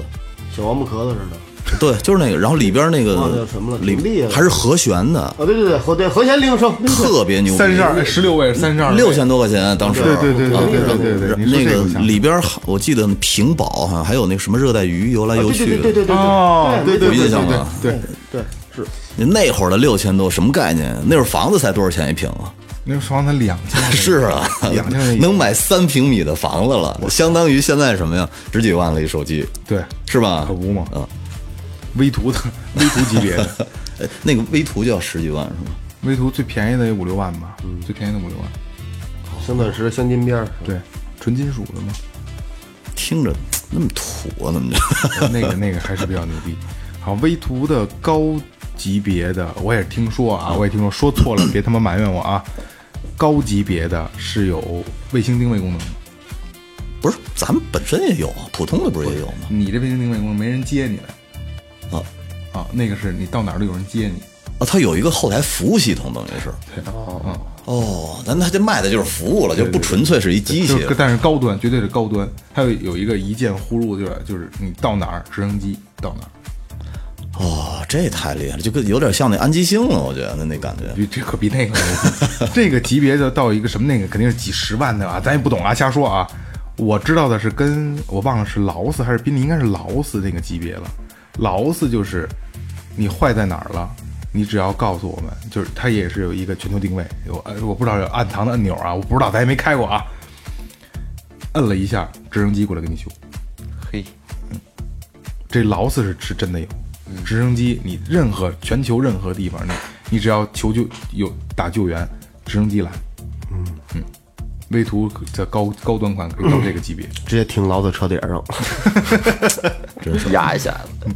小王八壳子似的。对，就是那个，然后里边那个叫什么了里挺厉害的还是和弦的，啊，对对对，和对和弦铃声，特别牛逼，三十二，十六位，三十二，六千多块钱，当时对对对对啊对对那个里边好我记得屏保好像还有那什么热带鱼游来游去的，对对对对对对哦，对对有对对印象吗对，对是。那会儿的六千多什么概念？那会儿房子才多少钱一平啊？那个房才两千，是啊，两千能买三平米的房子了，相当于现在什么呀？十几万了一手机，对，是吧？可不嘛嗯，微图的 微图级别的，哎 那个微图就要十几万是吗？微图最便宜的也五六万吧，嗯最便宜的五六万，镶钻石、镶金边儿，对，纯金属的嘛，听着那么土啊，怎么着？那个那个还是比较牛逼。好，微图的高级别的我也听说啊，我也听说，说错了 别他妈埋怨我啊。高级别的是有卫星定位功能的，不是，咱们本身也有啊，普通的不是也有吗？你这卫星定位功能没人接你来啊。啊，那个是你到哪儿都有人接你。啊，它有一个后台服务系统，等于是。哦，哦，咱它这卖的就是服务了，就不纯粹是一机器但是高端绝对是高端，还有有一个一键呼入，就是就是你到哪儿直升机到哪儿，哦，这太厉害了，就跟有点像那安吉星了，我觉得那那感觉。比这可比那个这个级别的到一个什么那个肯定是几十万的啊，咱也不懂啊，瞎说啊。我知道的是跟我忘了是劳斯还是宾利，应该是劳斯那个级别了。劳斯就是你坏在哪儿了，你只要告诉我们，就是它也是有一个全球定位，有呃我不知道有暗藏的按钮啊，我不知道咱也没开过啊。摁了一下，直升机过来给你修。嘿，这劳斯是是真的有，直升机你任何全球任何地方，你你只要求救有打救援，直升机来，嗯嗯，威图的高高端款可以到这个级别，直接停劳子车顶上。压一下子。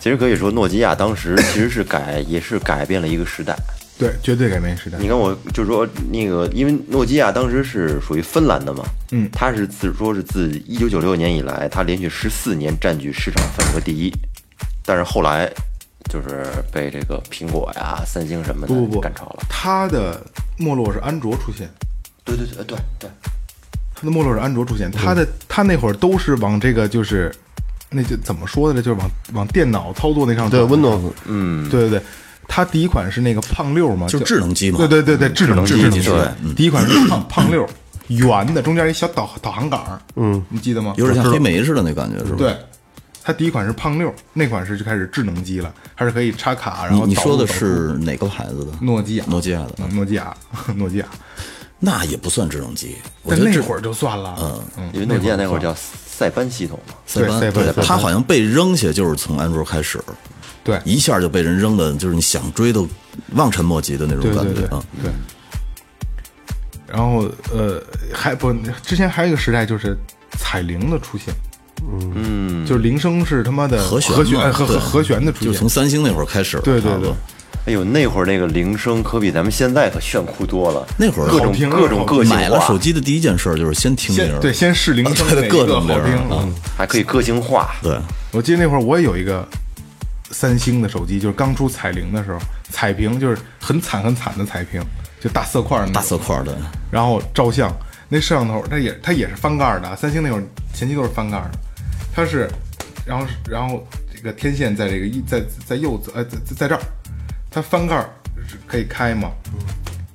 其实可以说，诺基亚当时 其实是改，也是改变了一个时代。对，绝对改变时代你。看，我就说那个，因为诺基亚当时是属于芬兰的嘛，嗯它是自说是自一九九六年以来，它连续十四年占据市场份额第一，但是后来就是被这个苹果呀、三星什么的不不不。赶超了。它的没落是安卓出现，对对对对。对，它的没落是安卓出现，它的它那会儿都是往这个就是，那就怎么说的呢？就是往往电脑操作那上对走 Windows，嗯，对对对，它第一款是那个胖六嘛，就是叫智能机嘛。对对对对，智能智能机对第一款是胖胖六，圆的，中间一小导导航杆儿，嗯，你记得吗？有点像黑莓似的那感觉，是吧？对，它第一款是胖六，那款是就开始智能机了，它是可以插卡，然后导你说的是哪个牌子的？诺基亚，诺基亚的，嗯诺基亚，诺基亚，那也不算智能机。我但觉得这那会儿就算了，嗯嗯，因为诺基亚那会儿叫塞班系统嘛。塞班，对塞班它好像被扔下就是从安卓开始，对一下就被人扔的，就是你想追都望尘莫及的那种感觉啊。对。然后呃，还不之前还有一个时代就是彩铃的出现，嗯，就是铃声是他妈的和弦和和和和弦的出现。就从，三星那会儿开始，对对对差不多，哎呦，那会儿那个铃声可比咱们现在可炫酷多了。那会儿各种各种个性化，买了手机的第一件事就是先听铃儿，对先试铃声对哪各种个好听铃还可以个性化。对，我记得那会儿我也有一个三星的手机，就是刚出彩铃的时候，彩屏就是很惨很惨的彩屏，就大色块儿大色块儿的，然后照相，那摄像头它也它也是翻盖儿的啊，三星那会儿前期都是翻盖儿的，它是，然后然后这个天线在这个一在在右侧呃在在在这儿，它翻盖儿是可以开嘛，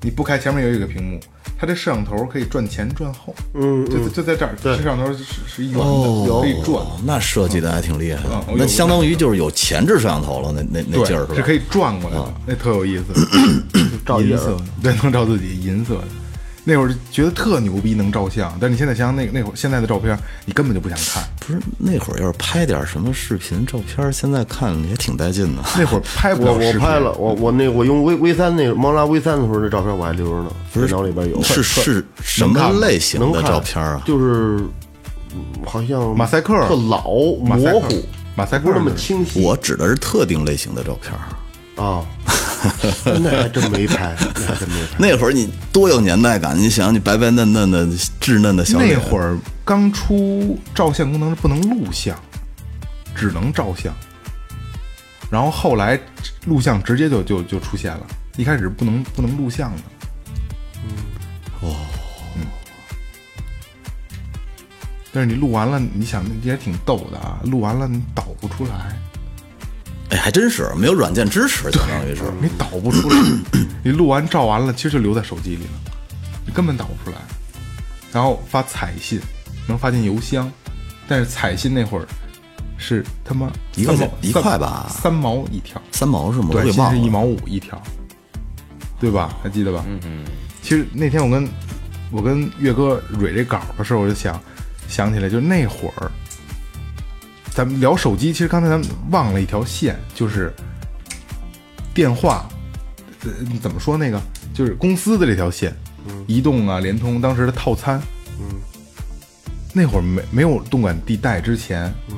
你不开前面有一个屏幕，它这摄像头可以转前转后，嗯就就在这儿，摄像头是是一圆的，哦，可以转，那设计的还挺厉害。那相当于就是有前置摄像头了，那那那，劲儿是吧？是可以转过来的，那特有意思，照银色。的，对，能照自己银色的。那会儿觉得特牛逼，能照相，但是你现在想想那那会儿现在的照片，你根本就不想看。不是那会儿要是拍点什么视频、照片，现在看也挺带劲的。那会儿拍不了我我拍了，我我那我用 V V 三那个猫拉 V 三的时候，那照片我还留着呢，电脑里边有。是是什么类型的照片啊？就是嗯好像马赛克特老模糊，马赛克不是那么清晰。我指的是特定类型的照片。啊，那还真没拍，那还真没拍。那会儿你多有年代感，你想你白白嫩嫩的、稚嫩的小脸，那会儿刚出照相功能是不能录像，只能照相。然后后来录像直接就就就出现了，一开始不能不能录像的。嗯，哦，但是你录完了，你想那也挺逗的啊，录完了你导不出来，哎，还真是没有软件支持，相当于是。你导不出来，你录完照完了，其实就留在手机里了，你根本导不出来。然后发彩信，能发进邮箱，但是彩信那会儿是他妈一块钱一三毛三块吧三毛一条，三毛是吗？我短。信是一毛五一条，对吧？还记得吧？嗯嗯。其实那天我跟我跟岳哥蕊这稿的时候，我就想想起来，就那会儿咱们聊手机，其实刚才咱们忘了一条线，就是电话，呃，怎么说那个，就是公司的这条线，移动啊、联通当时的套餐，嗯，那会儿没没有动感地带之前，嗯，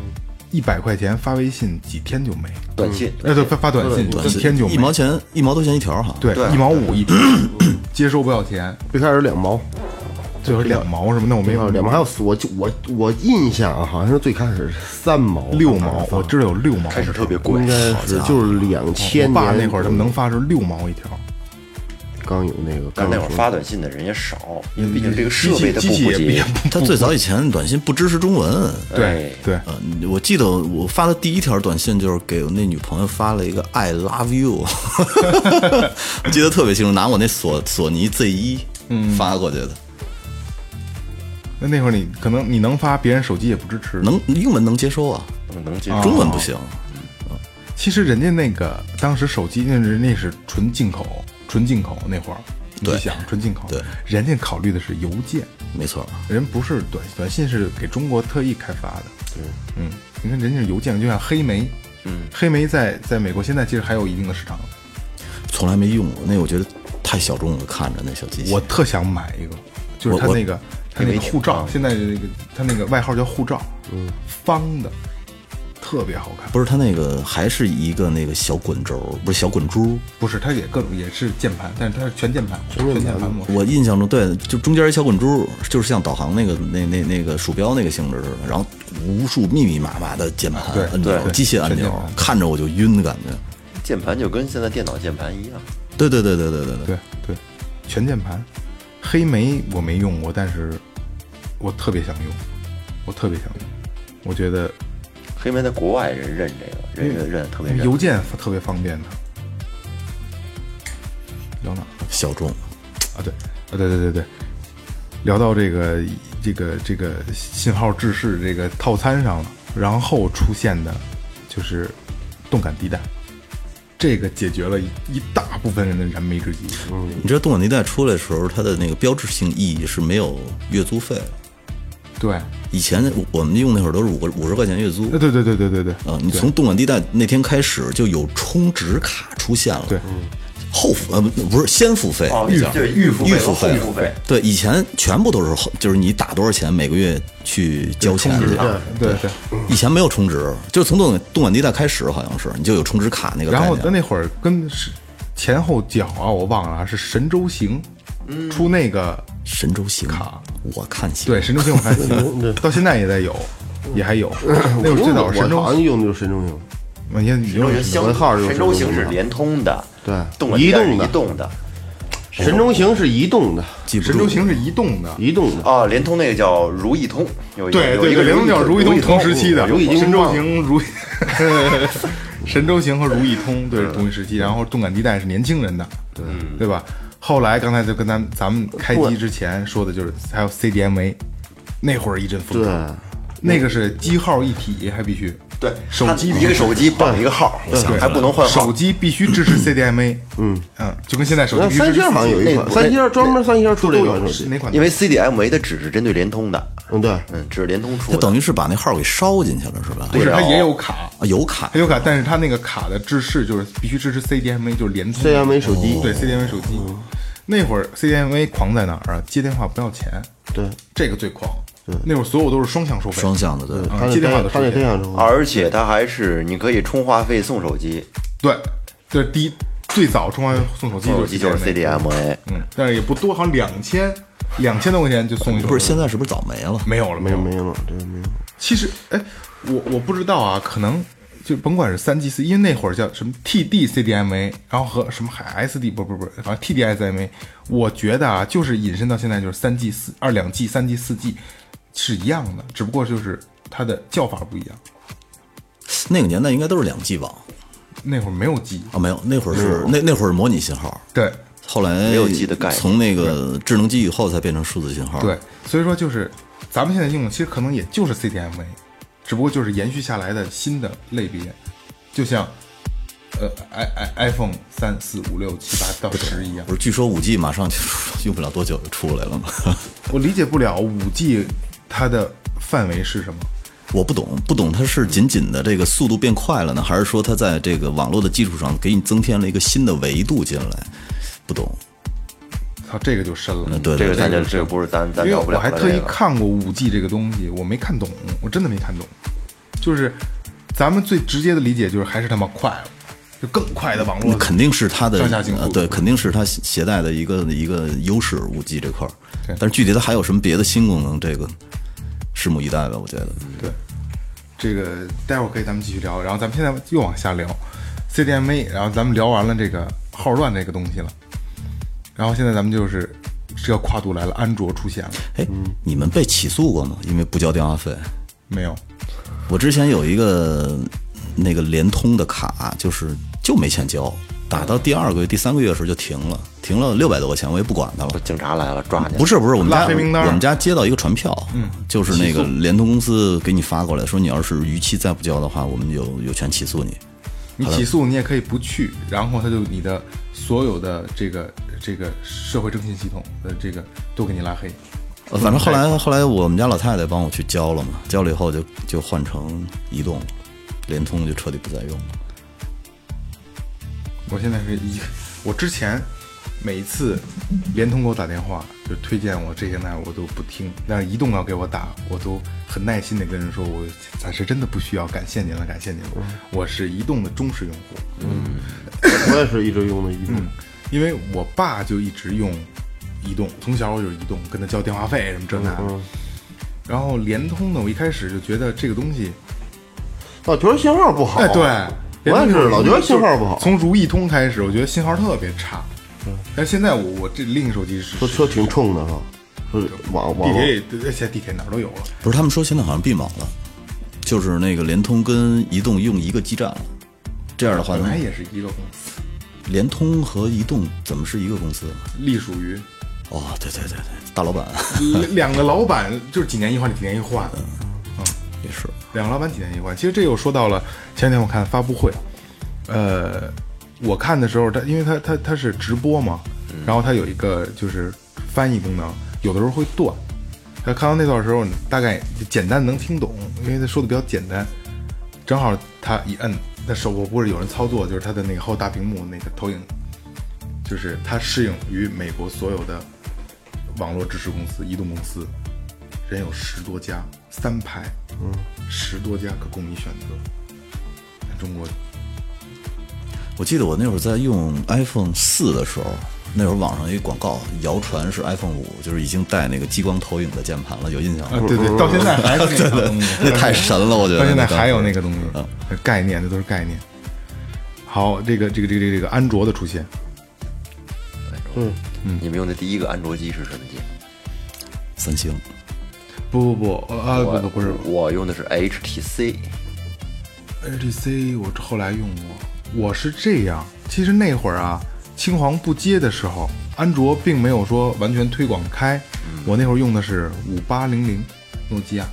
一百块钱发微信几天就没，短信，哎，对，发发短信几天就没。一毛钱，一毛多钱一条哈。对，对。一毛五一条，接收不要钱，最开始两毛，最后两毛什么？那我没有两毛还有四，我就我我印象啊好像是最开始三毛，六毛，我知道有六毛。开始特别贵应，该是就是两千我年爸那会儿他们能发是六毛一条，刚有那个，但刚那会儿发短信的人也少，因为毕竟这个设备它机不普及器也也。他最早以前短信不支持中文，对哎对，嗯，我记得我发的第一条短信就是给我那女朋友发了一个 “I love you”，我记得特别清楚，拿我那索索尼 Z 一发过去的，那那会儿你可能你能发，别人手机也不支持。能英文能接收啊，能接中文不行。嗯其实人家那个当时手机那是那是纯进口，纯进口那会儿，你对想纯进口，对，人家考虑的是邮件，没错，人不是短短信是给中国特意开发的。嗯，你看人家是邮件，就像黑莓，嗯，黑莓在在美国现在其实还有一定的市场。从来没用过，那我觉得太小众了，看着那小机器。我特想买一个，就是它我我那个它那个护照，现在的那个他那个外号叫护照，嗯，方的，特别好看。不是他那个还是一个那个小滚轴，不是小滚珠。不是，它也各种也是键盘，但是它是全键盘，全键盘模式。我印象中，对，就中间一小滚珠，就是像导航那个那那那个鼠标那个性质似的，然后无数密密麻麻的键盘对按钮、机械按钮看着我就晕的感觉。键盘就跟现在电脑键盘一样，对对对对对对对对，全键盘。黑莓我没用过，但是我特别想用，我特别想用。我觉得黑莓在国外人认这个，人认认得特别认。邮件特别方便的。聊哪儿？小众。啊，对，啊，对对对对，聊到这个这个这个信号制式这个套餐上了，然后出现的就是动感地带，这个解决了一一大部分人的燃眉之急。嗯，你知道动感地带出来的时候，它的那个标志性意义是没有月租费的。对，以前我我们用那会儿都是五个五十块钱月租。对对对对对对对，啊，你从动感地带那天开始就有充值卡出现了。对，后付呃不不是先付费，预，对预付费付费后付费，对，以前全部都是后，就是你打多少钱每个月去交钱去。对对。以前没有充值，就是从动感动感地带开始，好像是你就有充值卡那个然后那会儿跟是前后脚啊，我忘了啊，是神州行出那个神州行卡，我看行。对神州行我看行。到现在也在有，也还有。那会儿最早神州我好像用的就是神州行，我你看你用的是神州行我的号是神州行是联通的，对。移动的。移动的。神州行是移动的，神州行是移动的，移动的。哦，联通那个叫如意通，有一个对有一个联通叫如意通同时期的，如意通。神州行如 神州行和如意通对是同一时期，然后动感地带是年轻人的，对对吧？后来刚才就跟咱咱们开机之前说的就是还有 CDMA，那会儿一阵风对。潮，那个是机号一体，还必须对，手机一个手机绑一个号，还不能换号手。机必须支持 CDMA，嗯嗯，就跟现在手机三必须支持星好像有一款，三星专门三星出了一款手机，哪款？因为 CDMA 它只是针对联通的，嗯对，嗯，只是联通出的。它等于是把那号给烧进去了，是吧？不是，对它也有卡，啊，有卡它有卡，但是它那个卡的制式就是必须支持 CDMA，就是联通 CDMA 手机对 CDMA 手机。那会儿 CDMA 狂在哪儿啊？接电话不要钱，对，这个最狂。那会儿所有都是双向收费，双向的，对。嗯他那接电话的他那收而且它还是你可以充话费送手机，对，这是第一最早充话费送手机送手机就是 CDMA。嗯，但是也不多，好像两千两千多块钱就送一手机。不是，现在是不是早没了？没有了。没有没有了，这个没有。其实，哎，我我不知道啊，可能就甭管是三 G 四，因为那会儿叫什么 TD CDMA，然后和什么海 SD，不不不，反正 TD SMA，我觉得啊，就是引申到现在就是三 G 四二两 G、三 G 四 G 是一样的，只不过就是它的叫法不一样。那个年代应该都是两 G 网那会儿没有 G，啊，没有，那会儿是那那会儿是模拟信号，对后来没有 G 的概念从那个智能机以后才变成数字信号。对，所以说就是咱们现在用的其实可能也就是 CDMA，只不过就是延续下来的新的类别，就像呃 i i iPhone 三四五六七八到十一样不。是，据说五 G 马上就 用不了多久就出来了吗？我理解不了五 G 它的范围是什么。我不懂，不懂它是仅仅的这个速度变快了呢，还是说它在这个网络的基础上给你增添了一个新的维度进来？不懂。操，这个就深了。嗯对这个咱就这这个不是咱咱因为聊不了我还特意看过五 G 这个东西，我没看懂，我真的没看懂。就是咱们最直接的理解就是还是他妈快了，就更快的网络那。肯定是它的上下行速呃对，肯定是它携带的一个一个优势，五 G 这块儿对。但是具体它还有什么别的新功能，这个拭目以待吧，我觉得。对，这个待会儿可以咱们继续聊。然后咱们现在又往下聊 CDMA，然后咱们聊完了这个号乱这个东西了，然后现在咱们就是这个跨度来了，安卓出现了哎，你们被起诉过吗？因为不交电话费？没有？我之前有一个那个联通的卡，就是就没钱交，打到第二个月、第三个月的时候就停了，停了六百多块钱，我也不管他了。警察来了抓你。不是不是，我们家拉黑名单我们家接到一个传票，嗯，就是那个联通公司给你发过来，说你要是逾期再不交的话，我们有 有权起诉你。你起诉你也可以不去，然后他就你的所有的这个这个社会征信系统的这个都给你拉黑。呃反正后来后来我们家老太太帮我去交了嘛，交了以后就就换成移动了，联通就彻底不再用了。我现在是一，我之前每一次联通给我打电话，就推荐我这些那我都不听，但是移动要给我打，我都很耐心的跟人说，我暂时真的不需要，感谢您了，感谢您。了，我是移动的忠实用户，我也是一直用的移动，因为我爸就一直用移动，从小我就是移动，跟他交电话费什么这那的。然后联通呢，我一开始就觉得这个东西，老觉得信号不好。哎，对，我也是老觉得信号不好。从如意通开始，我觉得信号特别差。但是现在我我这另一手机是说车挺冲的哈，说网网地铁也，现在地铁哪儿都有了。不是他们说现在好像并网了，就是那个联通跟移动用一个基站了，这样的话本，来也是一个公司，联通和移动怎么是一个公司？隶属于哦，对对对对，大老板两个老板，就是几年一换，几年一换。也是。两个老板几年一换。其实这又说到了前两天我看发布会，呃，我看的时候，他因为他他他是直播嘛，然后他有一个就是翻译功能，有的时候会断。他看到那段时候，你大概简单能听懂，因为他说的比较简单。正好他一摁，那手我不是有人操作，就是他的那个后大屏幕那个投影，就是它适应于美国所有的网络支持公司、移动公司，人有十多家，三排，嗯，十多家可供你选择。在中国我记得我那会儿在用 iPhone 四的时候，那会儿网上有一广告，谣传是 iPhone 五，就是已经带那个激光投影的键盘了，有印象啊，吗？对对，到现在还是那个 东西，那太神了，我觉得。到现在还有那个东西嗯，概念，那都是概念。好，这个这个这个这个这个安卓的出现，嗯，你们用的第一个安卓机是什么机？三星，不不不，呃啊不不不是我用的是 HTC。HTC，我后来用过。我是这样，其实那会儿啊，青黄不接的时候，安卓并没有说完全推广开，我那会儿用的是五八零零诺基亚，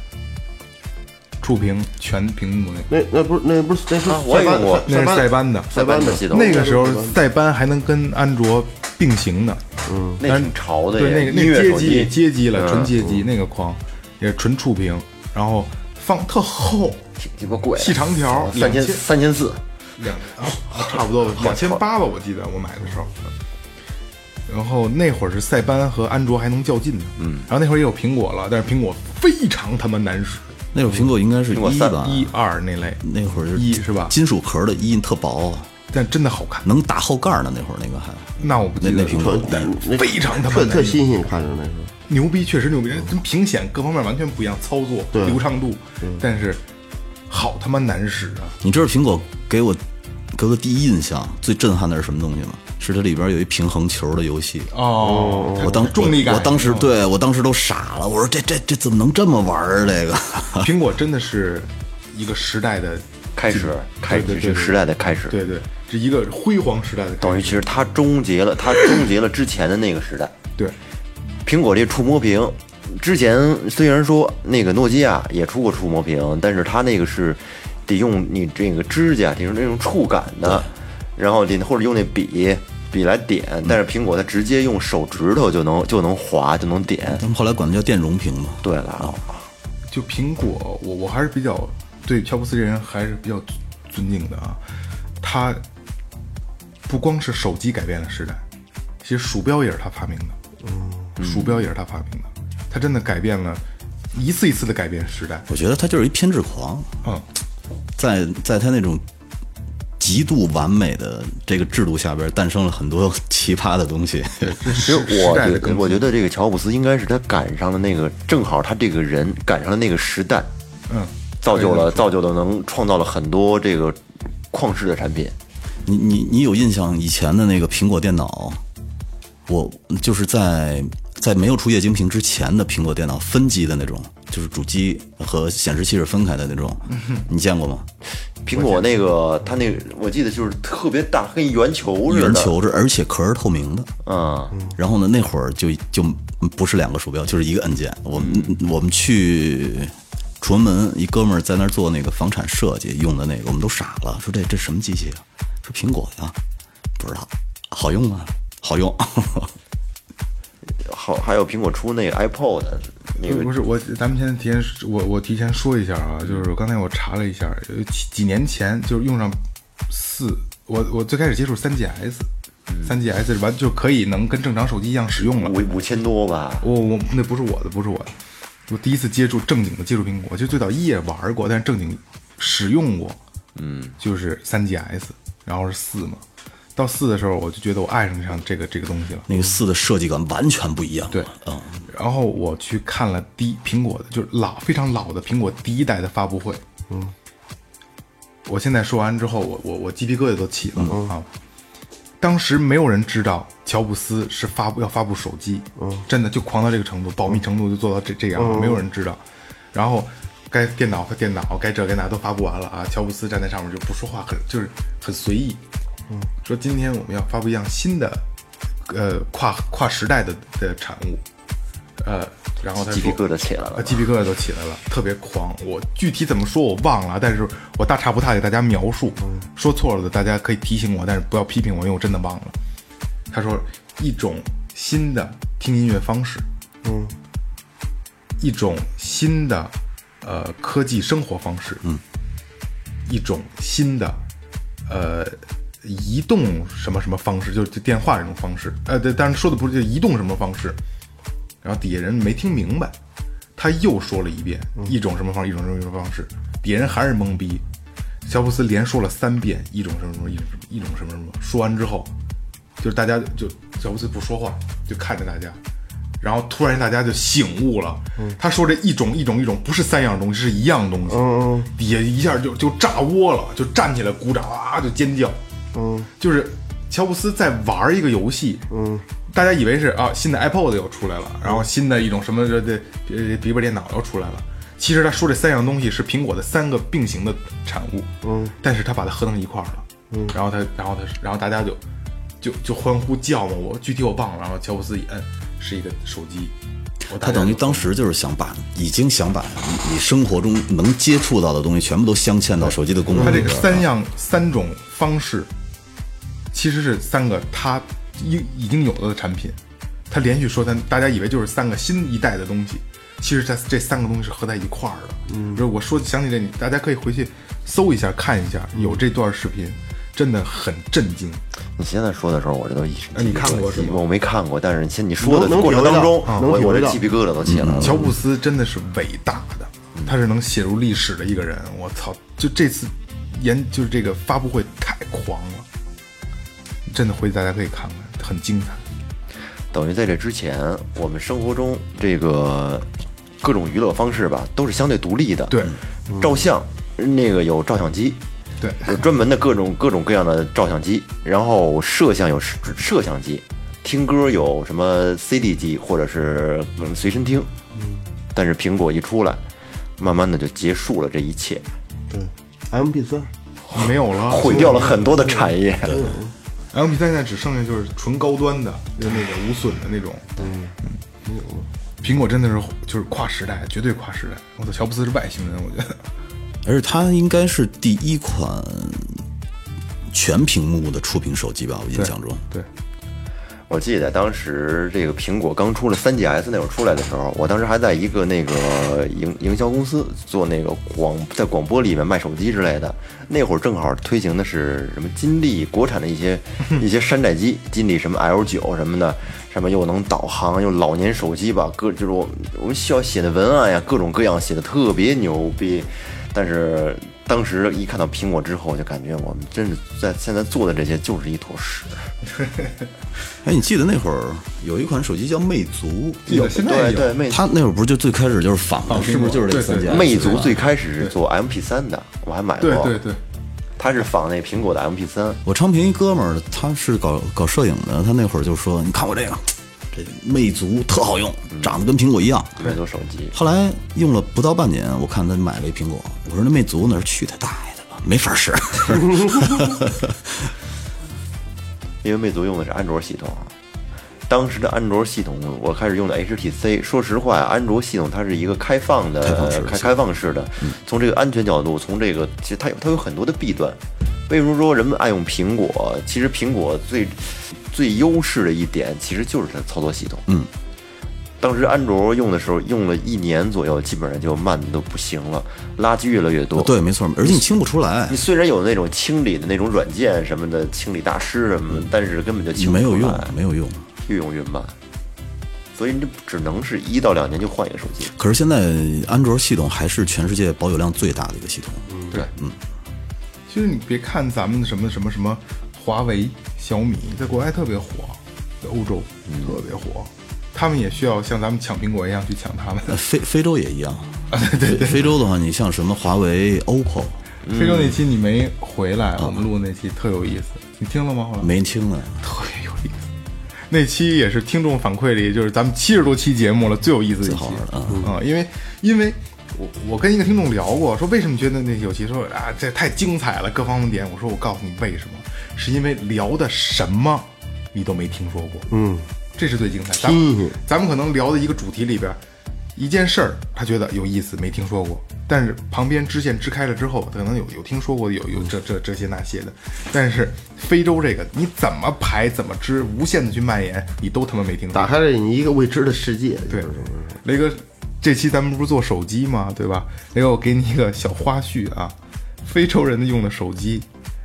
触屏全屏幕那个，那那不是那不是那是啊我也塞班用过那是塞班的。塞班的系统那个时候塞班还能跟安卓并行呢，那挺潮的对，那个那音乐手个街机机街机了，嗯纯街机那个框，也是纯触屏，然后放特厚，挺鸡巴贵，细长条三千三千四，两啊，差不多两千八。吧，我记得我买的时候。然后那会儿是塞班和安卓还能较劲呢，嗯，然后那会儿也有苹果了，但是苹果非常他妈难使，那会儿苹果应该是一吧，一二那类，那会儿是一是吧？金属壳的一特薄，但真的好看。能打后盖儿呢。那会儿那个还。那我不记得那那苹果那非常他妈特难用特新鲜，看着那时候。牛逼，确实牛逼，跟屏显各方面完全不一样，操作对流畅度，但是好他妈难使啊！你知道苹果给我给我第一印象最震撼的是什么东西吗？是它里边有一平衡球的游戏。哦，我当重力感，我，当时嗯对我当时都傻了，我说这这这怎么能这么玩儿？这个苹果真的是一个时代的开始开始对对对这个时代的开始，对对，是一个辉煌时代的开始，等于其实它终结了，它终结了之前的那个时代。对苹果这触摸屏，之前虽然说那个诺基亚也出过触摸屏，但是它那个是得用你这个指甲，得用那种触感的，然后得或者用那笔笔来点，但是苹果它直接用手指头就能就能划就能点。他们后来管它叫电容屏嘛。对了，就苹果，我我还是比较对乔布斯这人还是比较尊尊敬的啊。他不光是手机改变了时代，其实鼠标也是他发明的。嗯，鼠标也是他发明的，他真的改变了，一次一次的改变时代。我觉得他就是一偏执狂，嗯，在在他那种极度完美的这个制度下边，诞生了很多奇葩的东西。其实我觉得我觉得这个乔布斯应该是他赶上了那个，正好他这个人赶上了那个时代，嗯，造就了造就了能创造了很多这个旷世的产品。你你你有印象以前的那个苹果电脑？我就是在在没有出液晶屏之前的苹果电脑分机的那种，就是主机和显示器是分开的那种，你见过吗？苹果那个，它那个我记得就是特别大，跟圆球似的。圆球是，而且壳是透明的。嗯，然后呢，那会儿就就不是两个鼠标，就是一个按键。我们、我们去崇文门，一哥们儿在那儿做那个房产设计用的那个，我们都傻了，说这这什么机器啊？说苹果呀，不知道，好用吗？好用。好，还有苹果出那个 iPod 那个不是我，咱们先提前，我我提前说一下啊，就是刚才我查了一下，有几几年前就是用上四，我我最开始接触三 GS，三 GS 完就可以能跟正常手机一样使用了。五五千多吧。我我那不是我的，不是我的，我第一次接触正经的接触苹果，就最早一也玩过，但是正经使用过，嗯，就是三 GS，然后是四嘛。到四的时候，我就觉得我爱上上这个这个东西了。那个四的设计感完全不一样。对，嗯，然后我去看了第一苹果的，就是老非常老的苹果第一代的发布会。嗯，我现在说完之后，我我我鸡皮疙瘩都起了、啊！当时没有人知道乔布斯是发布要发布手机，嗯，真的就狂到这个程度，保密程度就做到这这样了，没有人知道。然后该电脑和电脑，该这该那都发布完了啊，乔布斯站在上面就不说话，很就是很随意。嗯，说今天我们要发布一样新的，呃，跨跨时代的的产物，呃，然后他说鸡皮疙瘩起来了啊，鸡皮疙瘩都起来了，特别狂。我具体怎么说我忘了，但是我大差不差给大家描述，说错了的大家可以提醒我，但是不要批评我，因为我真的忘了。他说一种新的听音乐方式，嗯，一种新的呃科技生活方式，嗯，一种新的呃移动什么什么方式，就是就电话这种方式，呃，对，但是说的不是就移动什么方式，然后底下人没听明白，他又说了一遍，一种什么方式，一种什么什么方式，底下人还是懵逼。乔布斯连说了三遍，一种什么什么，一种什么，一种什么什么。说完之后，就是大家就乔布斯不说话，就看着大家，然后突然大家就醒悟了。他说这一种一种一种不是三样东西，是一样东西。底下一下就就炸窝了，就站起来鼓掌啊，就尖叫。嗯，就是乔布斯在玩一个游戏。嗯，大家以为是啊，新的 iPod 又出来了，然后新的一种什么这这呃笔记本电脑又出来了。其实他说这三样东西是苹果的三个并行的产物。嗯，但是他把它合成一块儿了。嗯，然后他，然后他，然后大家就就就欢呼叫嘛，我具体我忘了，然后乔布斯一摁是一个手机，他等于当时就是想把，已经想把你你生活中能接触到的东西全部都镶嵌到手机的功能它这个。三样三种方式，其实是三个它已已经有的产品，它连续说三，大家以为就是三个新一代的东西，其实它这三个东西是合在一块儿的。嗯，就是我说想起这，你大家可以回去搜一下看一下，有这段视频，真的很震惊。你现在说的时候，我这都一哎你看过是吗我没看过，但是现你说的过程当中，啊我我这鸡皮疙瘩都起来了。乔布斯真的是伟大的，他是能写入历史的一个人。我操，就这次研就是这个发布会太狂了，真的回去大家可以看看，很精彩。等于在这之前，我们生活中这个各种娱乐方式吧，都是相对独立的。对，照相那个有照相机，对，有专门的各种各种各样的照相机，然后摄像有摄摄像机，听歌有什么 CD 机或者是嗯随身听。嗯。但是苹果一出来，慢慢的就结束了这一切，对。M P 三，没有了，毁掉了很多的产业。M P 三现在只剩下就是纯高端的，就那个无损的那种。嗯嗯，苹果真的是就是跨时代，绝对跨时代。我操，乔布斯是外星人，我觉得。而且它应该是第一款全屏幕的触屏手机吧，我印象中。对，我记得当时这个苹果刚出了 3GS 那会儿出来的时候，我当时还在一个那个营营销公司做那个广在广播里面卖手机之类的。那会儿正好推行的是什么金立国产的一些 一些山寨机，金立什么 L 九什么的，上面又能导航又老年手机吧，各就是我我们需要写的文案呀，各种各样写的特别牛逼。但是当时一看到苹果之后，就感觉我们真是在现在做的这些就是一坨屎。哎，你记得那会儿有一款手机叫魅族，有现在有对对，魅它那会儿不是就最开始就是仿的，是不是就是这三件？魅族最开始是做 MP 3的，我还买过。对对对，它是仿那苹果的 MP 3我昌平一哥们儿，他是搞搞摄影的，他那会儿就说：“你看我这个，这魅族特好用，长得跟苹果一样。魅族手机。后来用了不到半年，我看他买了一苹果，我说那魅族那是去他大爷的吧，没法使。因为魅族用的是安卓系统啊。当时的安卓系统，我开始用的 HTC。说实话，安卓系统它是一个开放的、开放式的开开放式的。从这个安全角度，从这个其实它有它有很多的弊端。为什么说人们爱用苹果？其实苹果最最优势的一点，其实就是它的操作系统。嗯，当时安卓用的时候，用了一年左右，基本上就慢的都不行了，垃圾越来越多。对，没错，而且你清不出来你，虽然有那种清理的那种软件什么的，清理大师什么的，但是根本就清不没有用，没有用。越用越慢，所以你只能是一到两年就换一个手机。可是现在安卓系统还是全世界保有量最大的一个系统。嗯对，嗯。其实你别看咱们什么什么什么华为、小米，在国外特别火，在欧洲特别火，他们也需要像咱们抢苹果一样去抢他们。呃非非洲也一样，对对对，非洲的话，你像什么华为、OPPO，非洲那期你没回来，我们录的那期特有意思，你听了吗？后来？没听呢。特别有意思。那期也是听众反馈里，就是咱们七十多期节目了，最有意思的一期。啊、因为因为我我跟一个听众聊过，说为什么觉得那有期说啊这太精彩了，各方面点，我说我告诉你为什么，是因为聊的什么你都没听说过，嗯，这是最精彩。咱们咱们可能聊的一个主题里边。一件事儿，他觉得有意思，没听说过，但是旁边支线支开了之后，可能有有听说过，有有这这这些那些的，但是非洲这个你怎么排怎么支，无限的去蔓延，你都他妈没听说过。打开了你一个未知的世界。对，雷哥，这期咱们不是做手机吗？对吧？雷哥，我给你一个小花絮啊，非洲人的用的手机，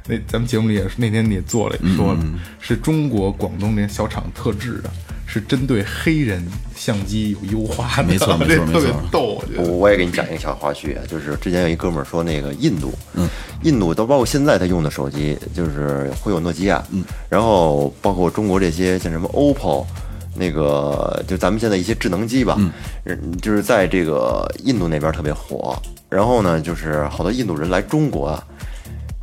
那咱们节目里也是那天你也做了，也说了，是中国广东那小厂特制的，是针对黑人相机有优化的，没错没错这特别逗，我觉我得。我也给你讲一个小花絮啊，就是之前有一哥们儿说那个印度，嗯，印度都包括现在他用的手机，就是会有诺基亚，嗯，然后包括中国这些像什么 OPPO，那个就咱们现在一些智能机吧，嗯，就是在这个印度那边特别火。然后呢，就是好多印度人来中国啊，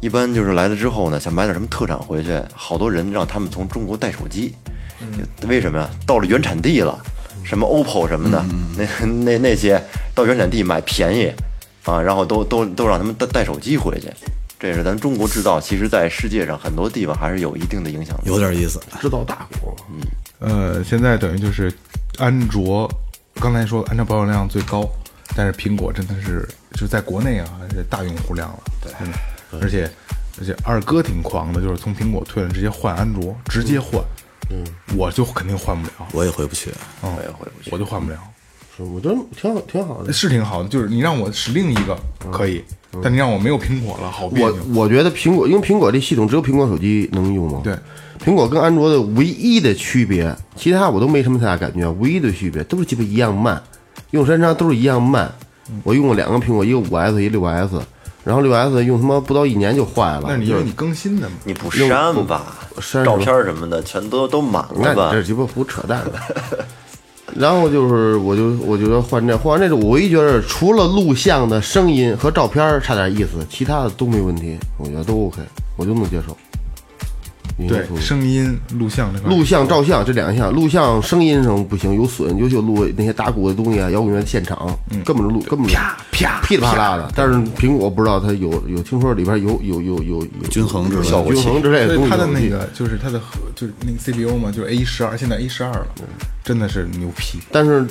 一般就是来了之后呢，想买点什么特产回去，好多人让他们从中国带手机，为什么呀？到了原产地了，什么 OPPO 什么的，那那那些到原产地买便宜啊，然后都都都让他们带带手机回去。这也是咱中国制造，其实在世界上很多地方还是有一定的影响力。有点意思。制造大国，嗯呃，现在等于就是安卓，刚才说安卓保有量最高，但是苹果真的是就在国内啊是大用户量了，对，真的，而且而且二哥挺狂的，就是从苹果退了直接换安卓，直接换，嗯，我就肯定换不了，我也回不去。嗯，我也回不去我就换不了，是我觉得挺好，挺好的。是挺好的，就是你让我使另一个可以，但你让我没有苹果了，好别我扭。我觉得苹果，因为苹果这系统只有苹果手机能用嘛。对，苹果跟安卓的唯一的区别，其他我都没什么太大感觉。唯一的区别都是鸡巴一样慢，用时间长都是一样慢。我用过两个苹果，一个五 S，一个六 S，然后六 S 用他妈不到一年就坏了。那你因为你更新的嘛，你不删吧？删照片什么的全都都满了吧这？鸡巴胡扯淡的。然后就是，我就我觉得换这换完这个，我唯一觉得除了录像的声音和照片差点意思，其他的都没问题，我觉得都 OK，我就能接受。对，声音、录像这块录像、照相这两项，录像声音上不行，有损，尤其录那些打鼓的东西啊，摇滚乐现场，根本就录根本啪啪噼里啪啦的。但是苹果不知道它有有听说里边有有有有有均衡之类的效果均衡之类的东西。它的那个就是它的核就是那个 CPU 嘛，就是 A 十二，现在 A 十二了，真的是牛批。但是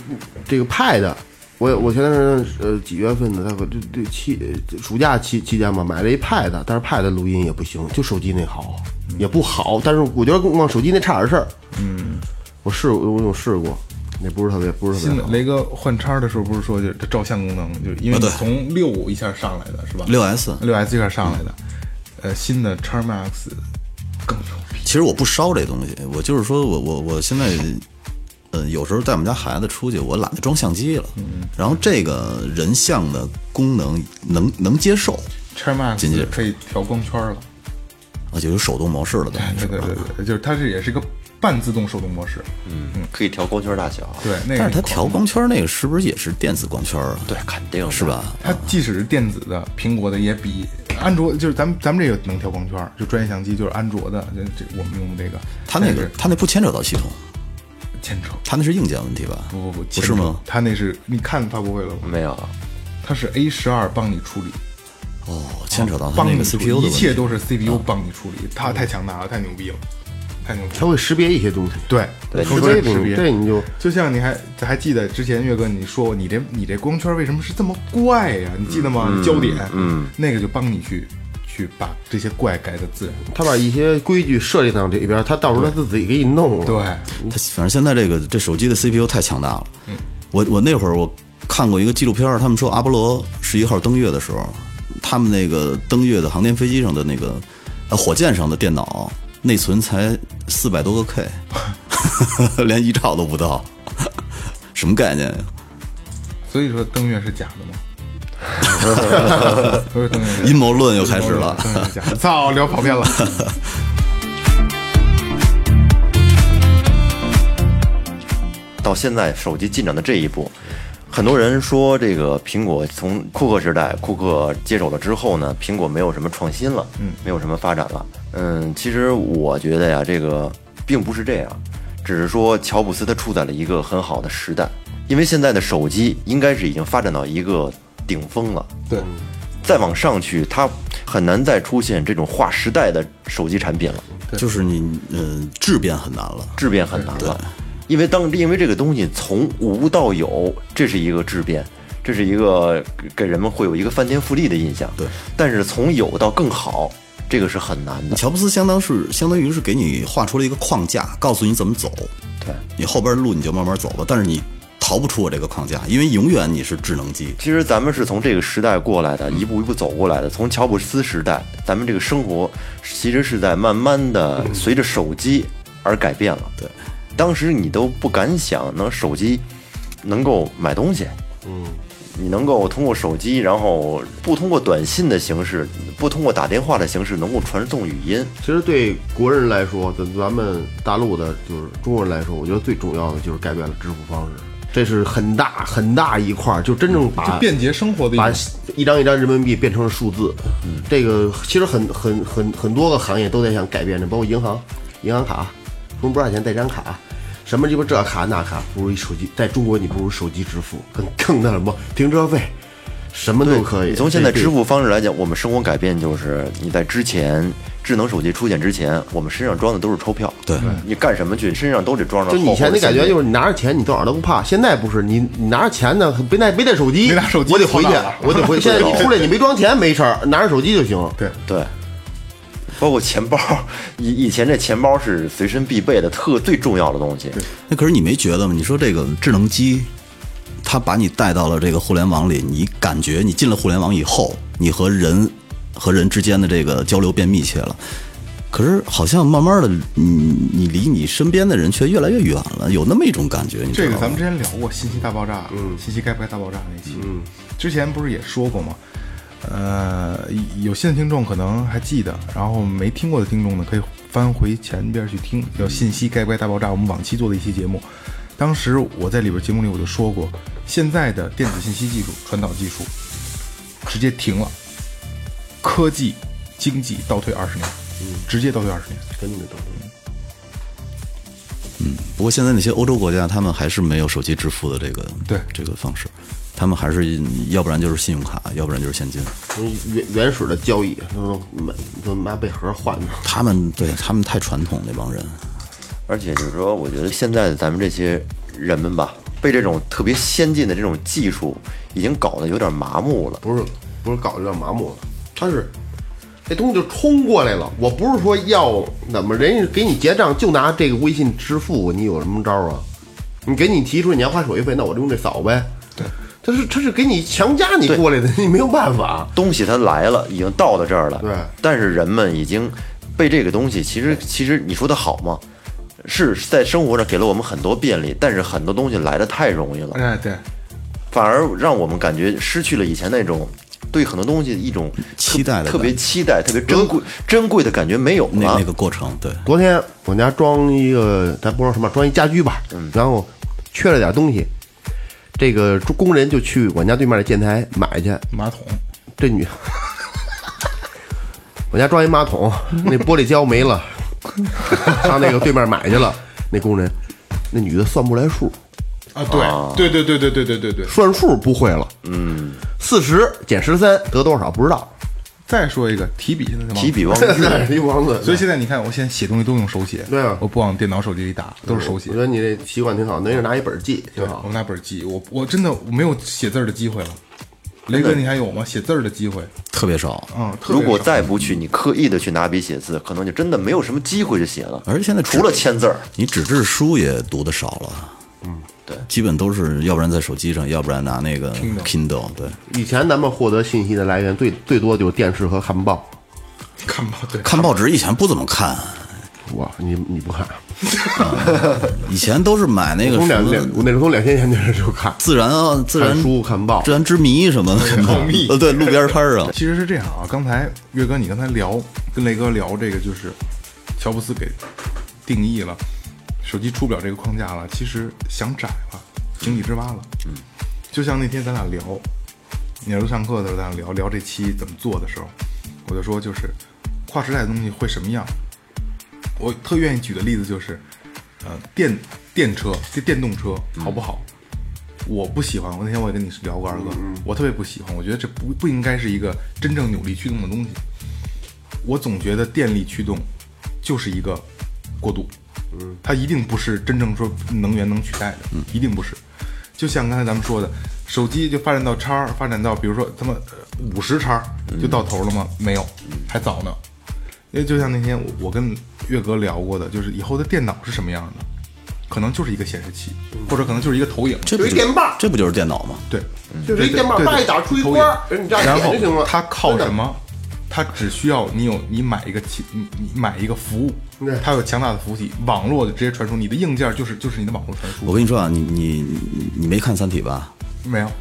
这个 Pad，我我前段时间呃几月份的，大概这这期呃暑假期期间吧，买了一 Pad，但是 Pad 录音也不行，就手机那好，也不好。但是我觉得往手机那差点事儿。嗯，我试我我有试过，那不是特别不是特别好。新的雷哥换叉的时候不是说就是它照相功能，就是因为从六一下上来的是吧？六 S 六 S 一下上来的，呃，新的叉 Max 更牛逼。其实我不烧这东西，我就是说我我我现在，呃，有时候带我们家孩子出去，我懒得装相机了。然后这个人像的功能能能接受，叉仅仅 Max 可以调光圈了，啊，就有手动模式了，对对对对，就是它这也是一个半自动手动模式，嗯嗯可以调光圈大小。对，那个但是它调光圈那个是不是也是电子光圈啊？对，肯定是？吧？它即使是电子的，苹果的也比安卓就是咱们咱们这个能调光圈，就专业相机就是安卓的，这这我们用的这个，它那个它那不牵扯到系统，牵扯。他那是硬件问题吧？不不不，不是吗？他那是你看发布会了吗？没有，它是 A 十二帮你处理，哦，牵扯到它那个帮你处 CPU 理，的问题。一切都是 CPU 帮你处理，它太强大了，太牛逼了，太牛逼了。它会识别一些东西。对识别识别，这你就就像你还还记得之前岳哥你说过你这你这光圈为什么是这么怪呀？你记得吗？焦点，嗯，那个就帮你去去把这些怪改的自然。他把一些规矩设立到这边，他到时候他自己给你弄了。对，他反正现在这个这手机的 CPU 太强大了。嗯我我那会儿我看过一个纪录片儿，他们说阿波罗十一号登月的时候，他们那个登月的航天飞机上的那个呃火箭上的电脑内存才四百多个 K，连一兆都不到，什么概念呀？所以说登月是假的吗？阴谋论又开始了。操，聊跑偏了。到现在手机进展的这一步，很多人说这个苹果从库克时代，库克接手了之后呢，苹果没有什么创新了，嗯，没有什么发展了。嗯，其实我觉得呀，这个并不是这样，只是说乔布斯他处在了一个很好的时代，因为现在的手机应该是已经发展到一个顶峰了，对，再往上去，它很难再出现这种划时代的手机产品了。就是你呃质变很难了。质变很难了，因为当因为这个东西从无到有，这是一个质变，这是一个给给人们会有一个翻天覆地的印象。对，但是从有到更好，这个是很难的。乔布斯相当是相当于是给你画出了一个框架，告诉你怎么走。对，你后边路你就慢慢走吧，但是你逃不出我这个框架，因为永远你是智能机。其实咱们是从这个时代过来的，一步一步走过来的。从乔布斯时代，咱们这个生活其实是在慢慢的随着手机而改变了。对，当时你都不敢想，能手机能够买东西，嗯，你能够通过手机，然后不通过短信的形式，不通过打电话的形式，能够传送语音。其实对国人来说，咱咱们大陆的，就是中国人来说，我觉得最重要的就是改变了支付方式，这是很大很大一块儿，就真正把便捷生活的把一张一张人民币变成了数字。这个其实很很很很多个行业都在想改变这，包括银行、银行卡，充不少钱带张卡，什么鸡巴这卡那卡，不如一手机，在中国你不如手机支付，更更那什么停车费。什么都可以。从现在支付方式来讲，我们生活改变就是你在之前智能手机出现之前，我们身上装的都是钞票。对你干什么去，身上都得装着就以前的感觉就是你拿着钱你到哪儿都不怕，现在不是你你拿着钱呢，没带没带手机，没拿手机我得回去我得回。现在一出来你没装钱没事儿，拿着手机就行。对，对，包括钱包，以以前这钱包是随身必备的，特最重要的东西。那可是你没觉得吗？你说这个智能机，它把你带到了这个互联网里，你感觉你进了互联网以后，你和人和人之间的这个交流变密切了。可是好像慢慢的，你你离你身边的人却越来越远了，有那么一种感觉，你？这个咱们之前聊过信息大爆炸，嗯，信息该不该大爆炸那期，嗯，之前不是也说过吗？呃，有新的听众可能还记得，然后没听过的听众呢，可以翻回前边去听，叫《信息该不该大爆炸》，我们往期做的一期节目。当时我在里边节目里我就说过，现在的电子信息技术、传导技术直接停了，科技、经济倒退二十年，直接倒退二十年。真的倒退。嗯不过现在那些欧洲国家，他们还是没有手机支付的这个对这个方式，他们还是要不然就是信用卡，要不然就是现金。原原始的交易都买都拿贝盒换的。他们对他们太传统那帮人，而且就是说，我觉得现在的咱们这些人们吧，被这种特别先进的这种技术已经搞得有点麻木了。不是不是搞得有点麻木了，他是这东西就冲过来了。我不是说要怎么人家给你结账就拿这个微信支付，你有什么招啊？你给你提出你要花手续费，那我就用这扫呗。对，他是他是给你强加你过来的，你没有办法。东西它来了，已经到到这儿了。对但是人们已经被这个东西，其实其实你说的好吗？是在生活上给了我们很多便利，但是很多东西来的太容易了，哎，对，反而让我们感觉失去了以前那种对很多东西一种期待的特别期待、特别珍贵、珍贵的感觉没有了那那。个过程，对，昨天我家装一个，咱不知道什么，装一家居吧，然后缺了点东西，这个工人就去我家对面的建材买去，马桶，这女，我家装一马桶，那玻璃胶没了，上那个对面买去了。那工人，那女的算不来数，啊，对，对对对对对对对对。算数不会了。嗯，四十减十三得多少不知道。再说一个提笔，现在提笔忘那是 一王子，所以现在你看，我现在写东西都用手写，对啊我不往电脑、手机里打，都是手写我觉。得你这习惯挺好，那是拿一本记挺好我。拿本记，我我真的我没有写字儿的机会了。雷哥，你还有吗？写字儿的机会？特别少。嗯，如果再不去你刻意的去拿笔写字，可能就真的没有什么机会去写了。而且现在除了签字儿，你纸质书也读的少了，嗯，对基本都是要不然在手机上，要不然拿那个 Kindle，对，以前咱们获得信息的来源最最多就是电视和看报。看报，对，看报纸以前不怎么看，哇，你你不看？以前都是买那个什么从两两，我那时候从两千年开始就看，自然啊，自然看书看报自。然之谜什么的，呃，对，路边摊儿上，其实是这样啊。刚才岳哥，你刚才聊跟雷哥聊这个，就是乔布斯给定义了手机出不了这个框架了，其实想窄了，井底之蛙了。嗯，就像那天咱俩聊，你儿子上课的时候，咱俩聊聊这期怎么做的时候，我就说就是跨时代的东西会什么样。我特愿意举的例子就是，呃，电电车、电电动车好不好？我不喜欢。我那天我也跟你聊过，二哥，我特别不喜欢。我觉得这不不应该是一个真正扭力驱动的东西。我总觉得电力驱动就是一个过渡，嗯，它一定不是真正说能源能取代的，一定不是。就像刚才咱们说的，手机就发展到叉儿，发展到比如说他妈五十叉儿就到头了吗？没有，还早呢。因为就像那天我我跟岳哥聊过的，就是以后的电脑是什么样的，可能就是一个显示器，或者可能就是一个投影，这不就有一电棒这不就是电脑吗？对，就是一电棒，对对叭一打出一投影光，人你这样然点就行了。后它靠什？么？它只需要你有你买一个器，你你买一个服务对，它有强大的服务器，网络的直接传输，你的硬件就是就是你的网络传输。我跟你说啊，你你你你没看《三体》吧？没有，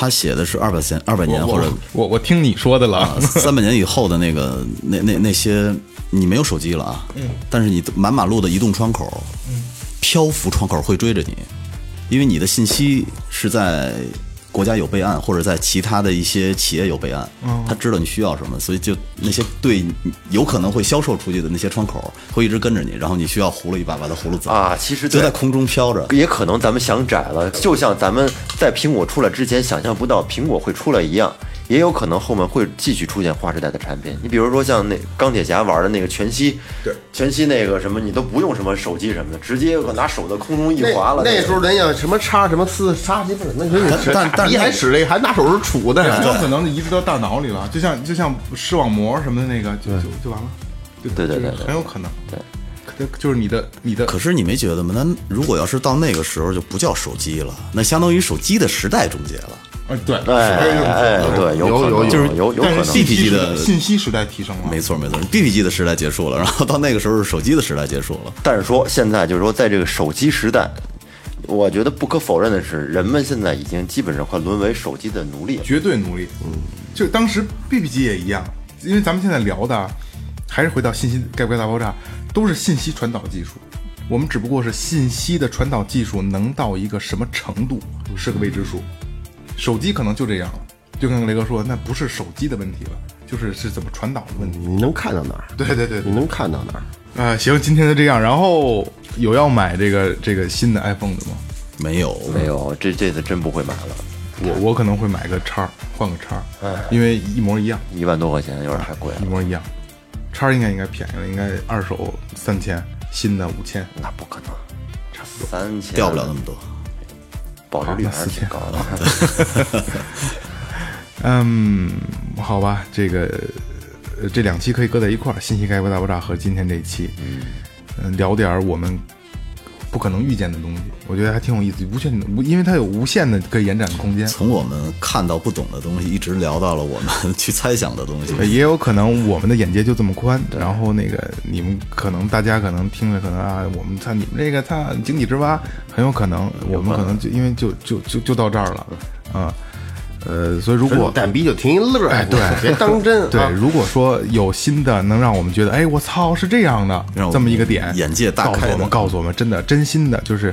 他写的是二百年、二百年或者我我听你说的了，三百年以后的那个那那那些，你没有手机了啊，嗯，但是你满马路的移动窗口，嗯，漂浮窗口会追着你，因为你的信息是在国家有备案，或者在其他的一些企业有备案，他知道你需要什么，所以就那些对有可能会销售出去的那些窗口会一直跟着你，然后你需要葫芦一把把它葫芦走啊其实在就在空中飘着。也可能咱们想窄了，就像咱们在苹果出来之前想象不到苹果会出来一样，也有可能后面会继续出现划时代的产品。你比如说像那钢铁侠玩的那个全息，对，全息那个什么，你都不用什么手机什么的，直接拿手在空中一划了。那时候人家什么叉什么四叉鸡巴什么，那那但但你还使那还拿手指杵的，有可能移植到大脑里了，就像就像视网膜什么的那个，就就就完了，就就是对对对对很有可能，对可，就是你的你的可是你没觉得吗？那如果要是到那个时候就不叫手机了，那相当于手机的时代终结了。啊对，哎哎，对，有可能有有有有有可能但是。信息 BP 时代的信息时代提升了，没错没错，BB 机的时代结束了，然后到那个时候是手机的时代结束了。但是说现在就是说，在这个手机时代，我觉得不可否认的是，人们现在已经基本上快沦为手机的奴隶。绝对奴隶。嗯，就当时 BB 机也一样，因为咱们现在聊的啊还是回到信息该不该大爆炸，都是信息传导技术。我们只不过是信息的传导技术能到一个什么程度是个未知数。手机可能就这样了，就跟雷哥说，那不是手机的问题了，就是是怎么传导的问题。你能看到哪儿？对对对对你能看到哪儿？啊、行，今天就这样。然后有要买这个这个新的 iPhone 的吗？没有，没有，这这次真不会买了，我我可能会买个叉，换个叉儿，因为一模一样。一万多块钱有点太贵了。一模一样。叉应该应该便宜了，应该二手三千，新的五千。那不可能，差不多三千掉不了那么多。保值率还是挺高的。嗯，好吧，这个呃这两期可以搁在一块儿，信息概括大爆炸和今天这一期，嗯、聊点儿我们不可能预见的东西，我觉得还挺有意思。无限的，无因为它有无限的可以延展的空间。从我们看到不懂的东西，一直聊到了我们去猜想的东西。呃也有可能我们的眼界就这么宽，然后那个你们可能大家可能听着可能啊，我们看你们这个他井底之蛙，很有可能我们可能就因为就就就就到这儿了，啊，呃，所以如果蛋逼就听一乐，哎对别当真。对啊，如果说有新的能让我们觉得，哎，我操，是这样的这么一个点，眼界大告诉我们，开告诉我们，真的真心的，就是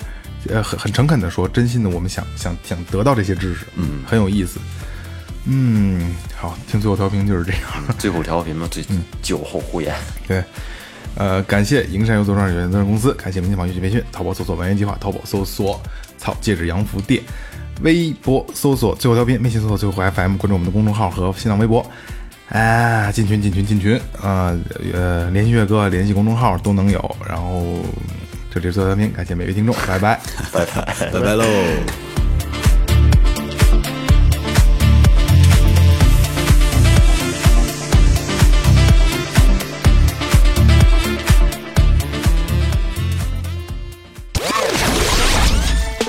呃很很诚恳的说，真心的，我们想想想得到这些知识，嗯，很有意思，嗯，好，听最后调频就是这样。最后调频嘛，最酒后胡言。对，呃，感谢营山游作创有限责任公司，感谢明天坊学习培训，淘宝搜索“文言计划”，淘宝搜索“操戒指洋服店”，微博搜索“最后调频”，微信搜索“最后 FM”，关注我们的公众号和新浪微博。啊，进群进群进群啊！呃，联系岳哥，联系公众号都能有。然后这里是最后调频，感谢每位听众，拜拜。拜拜喽。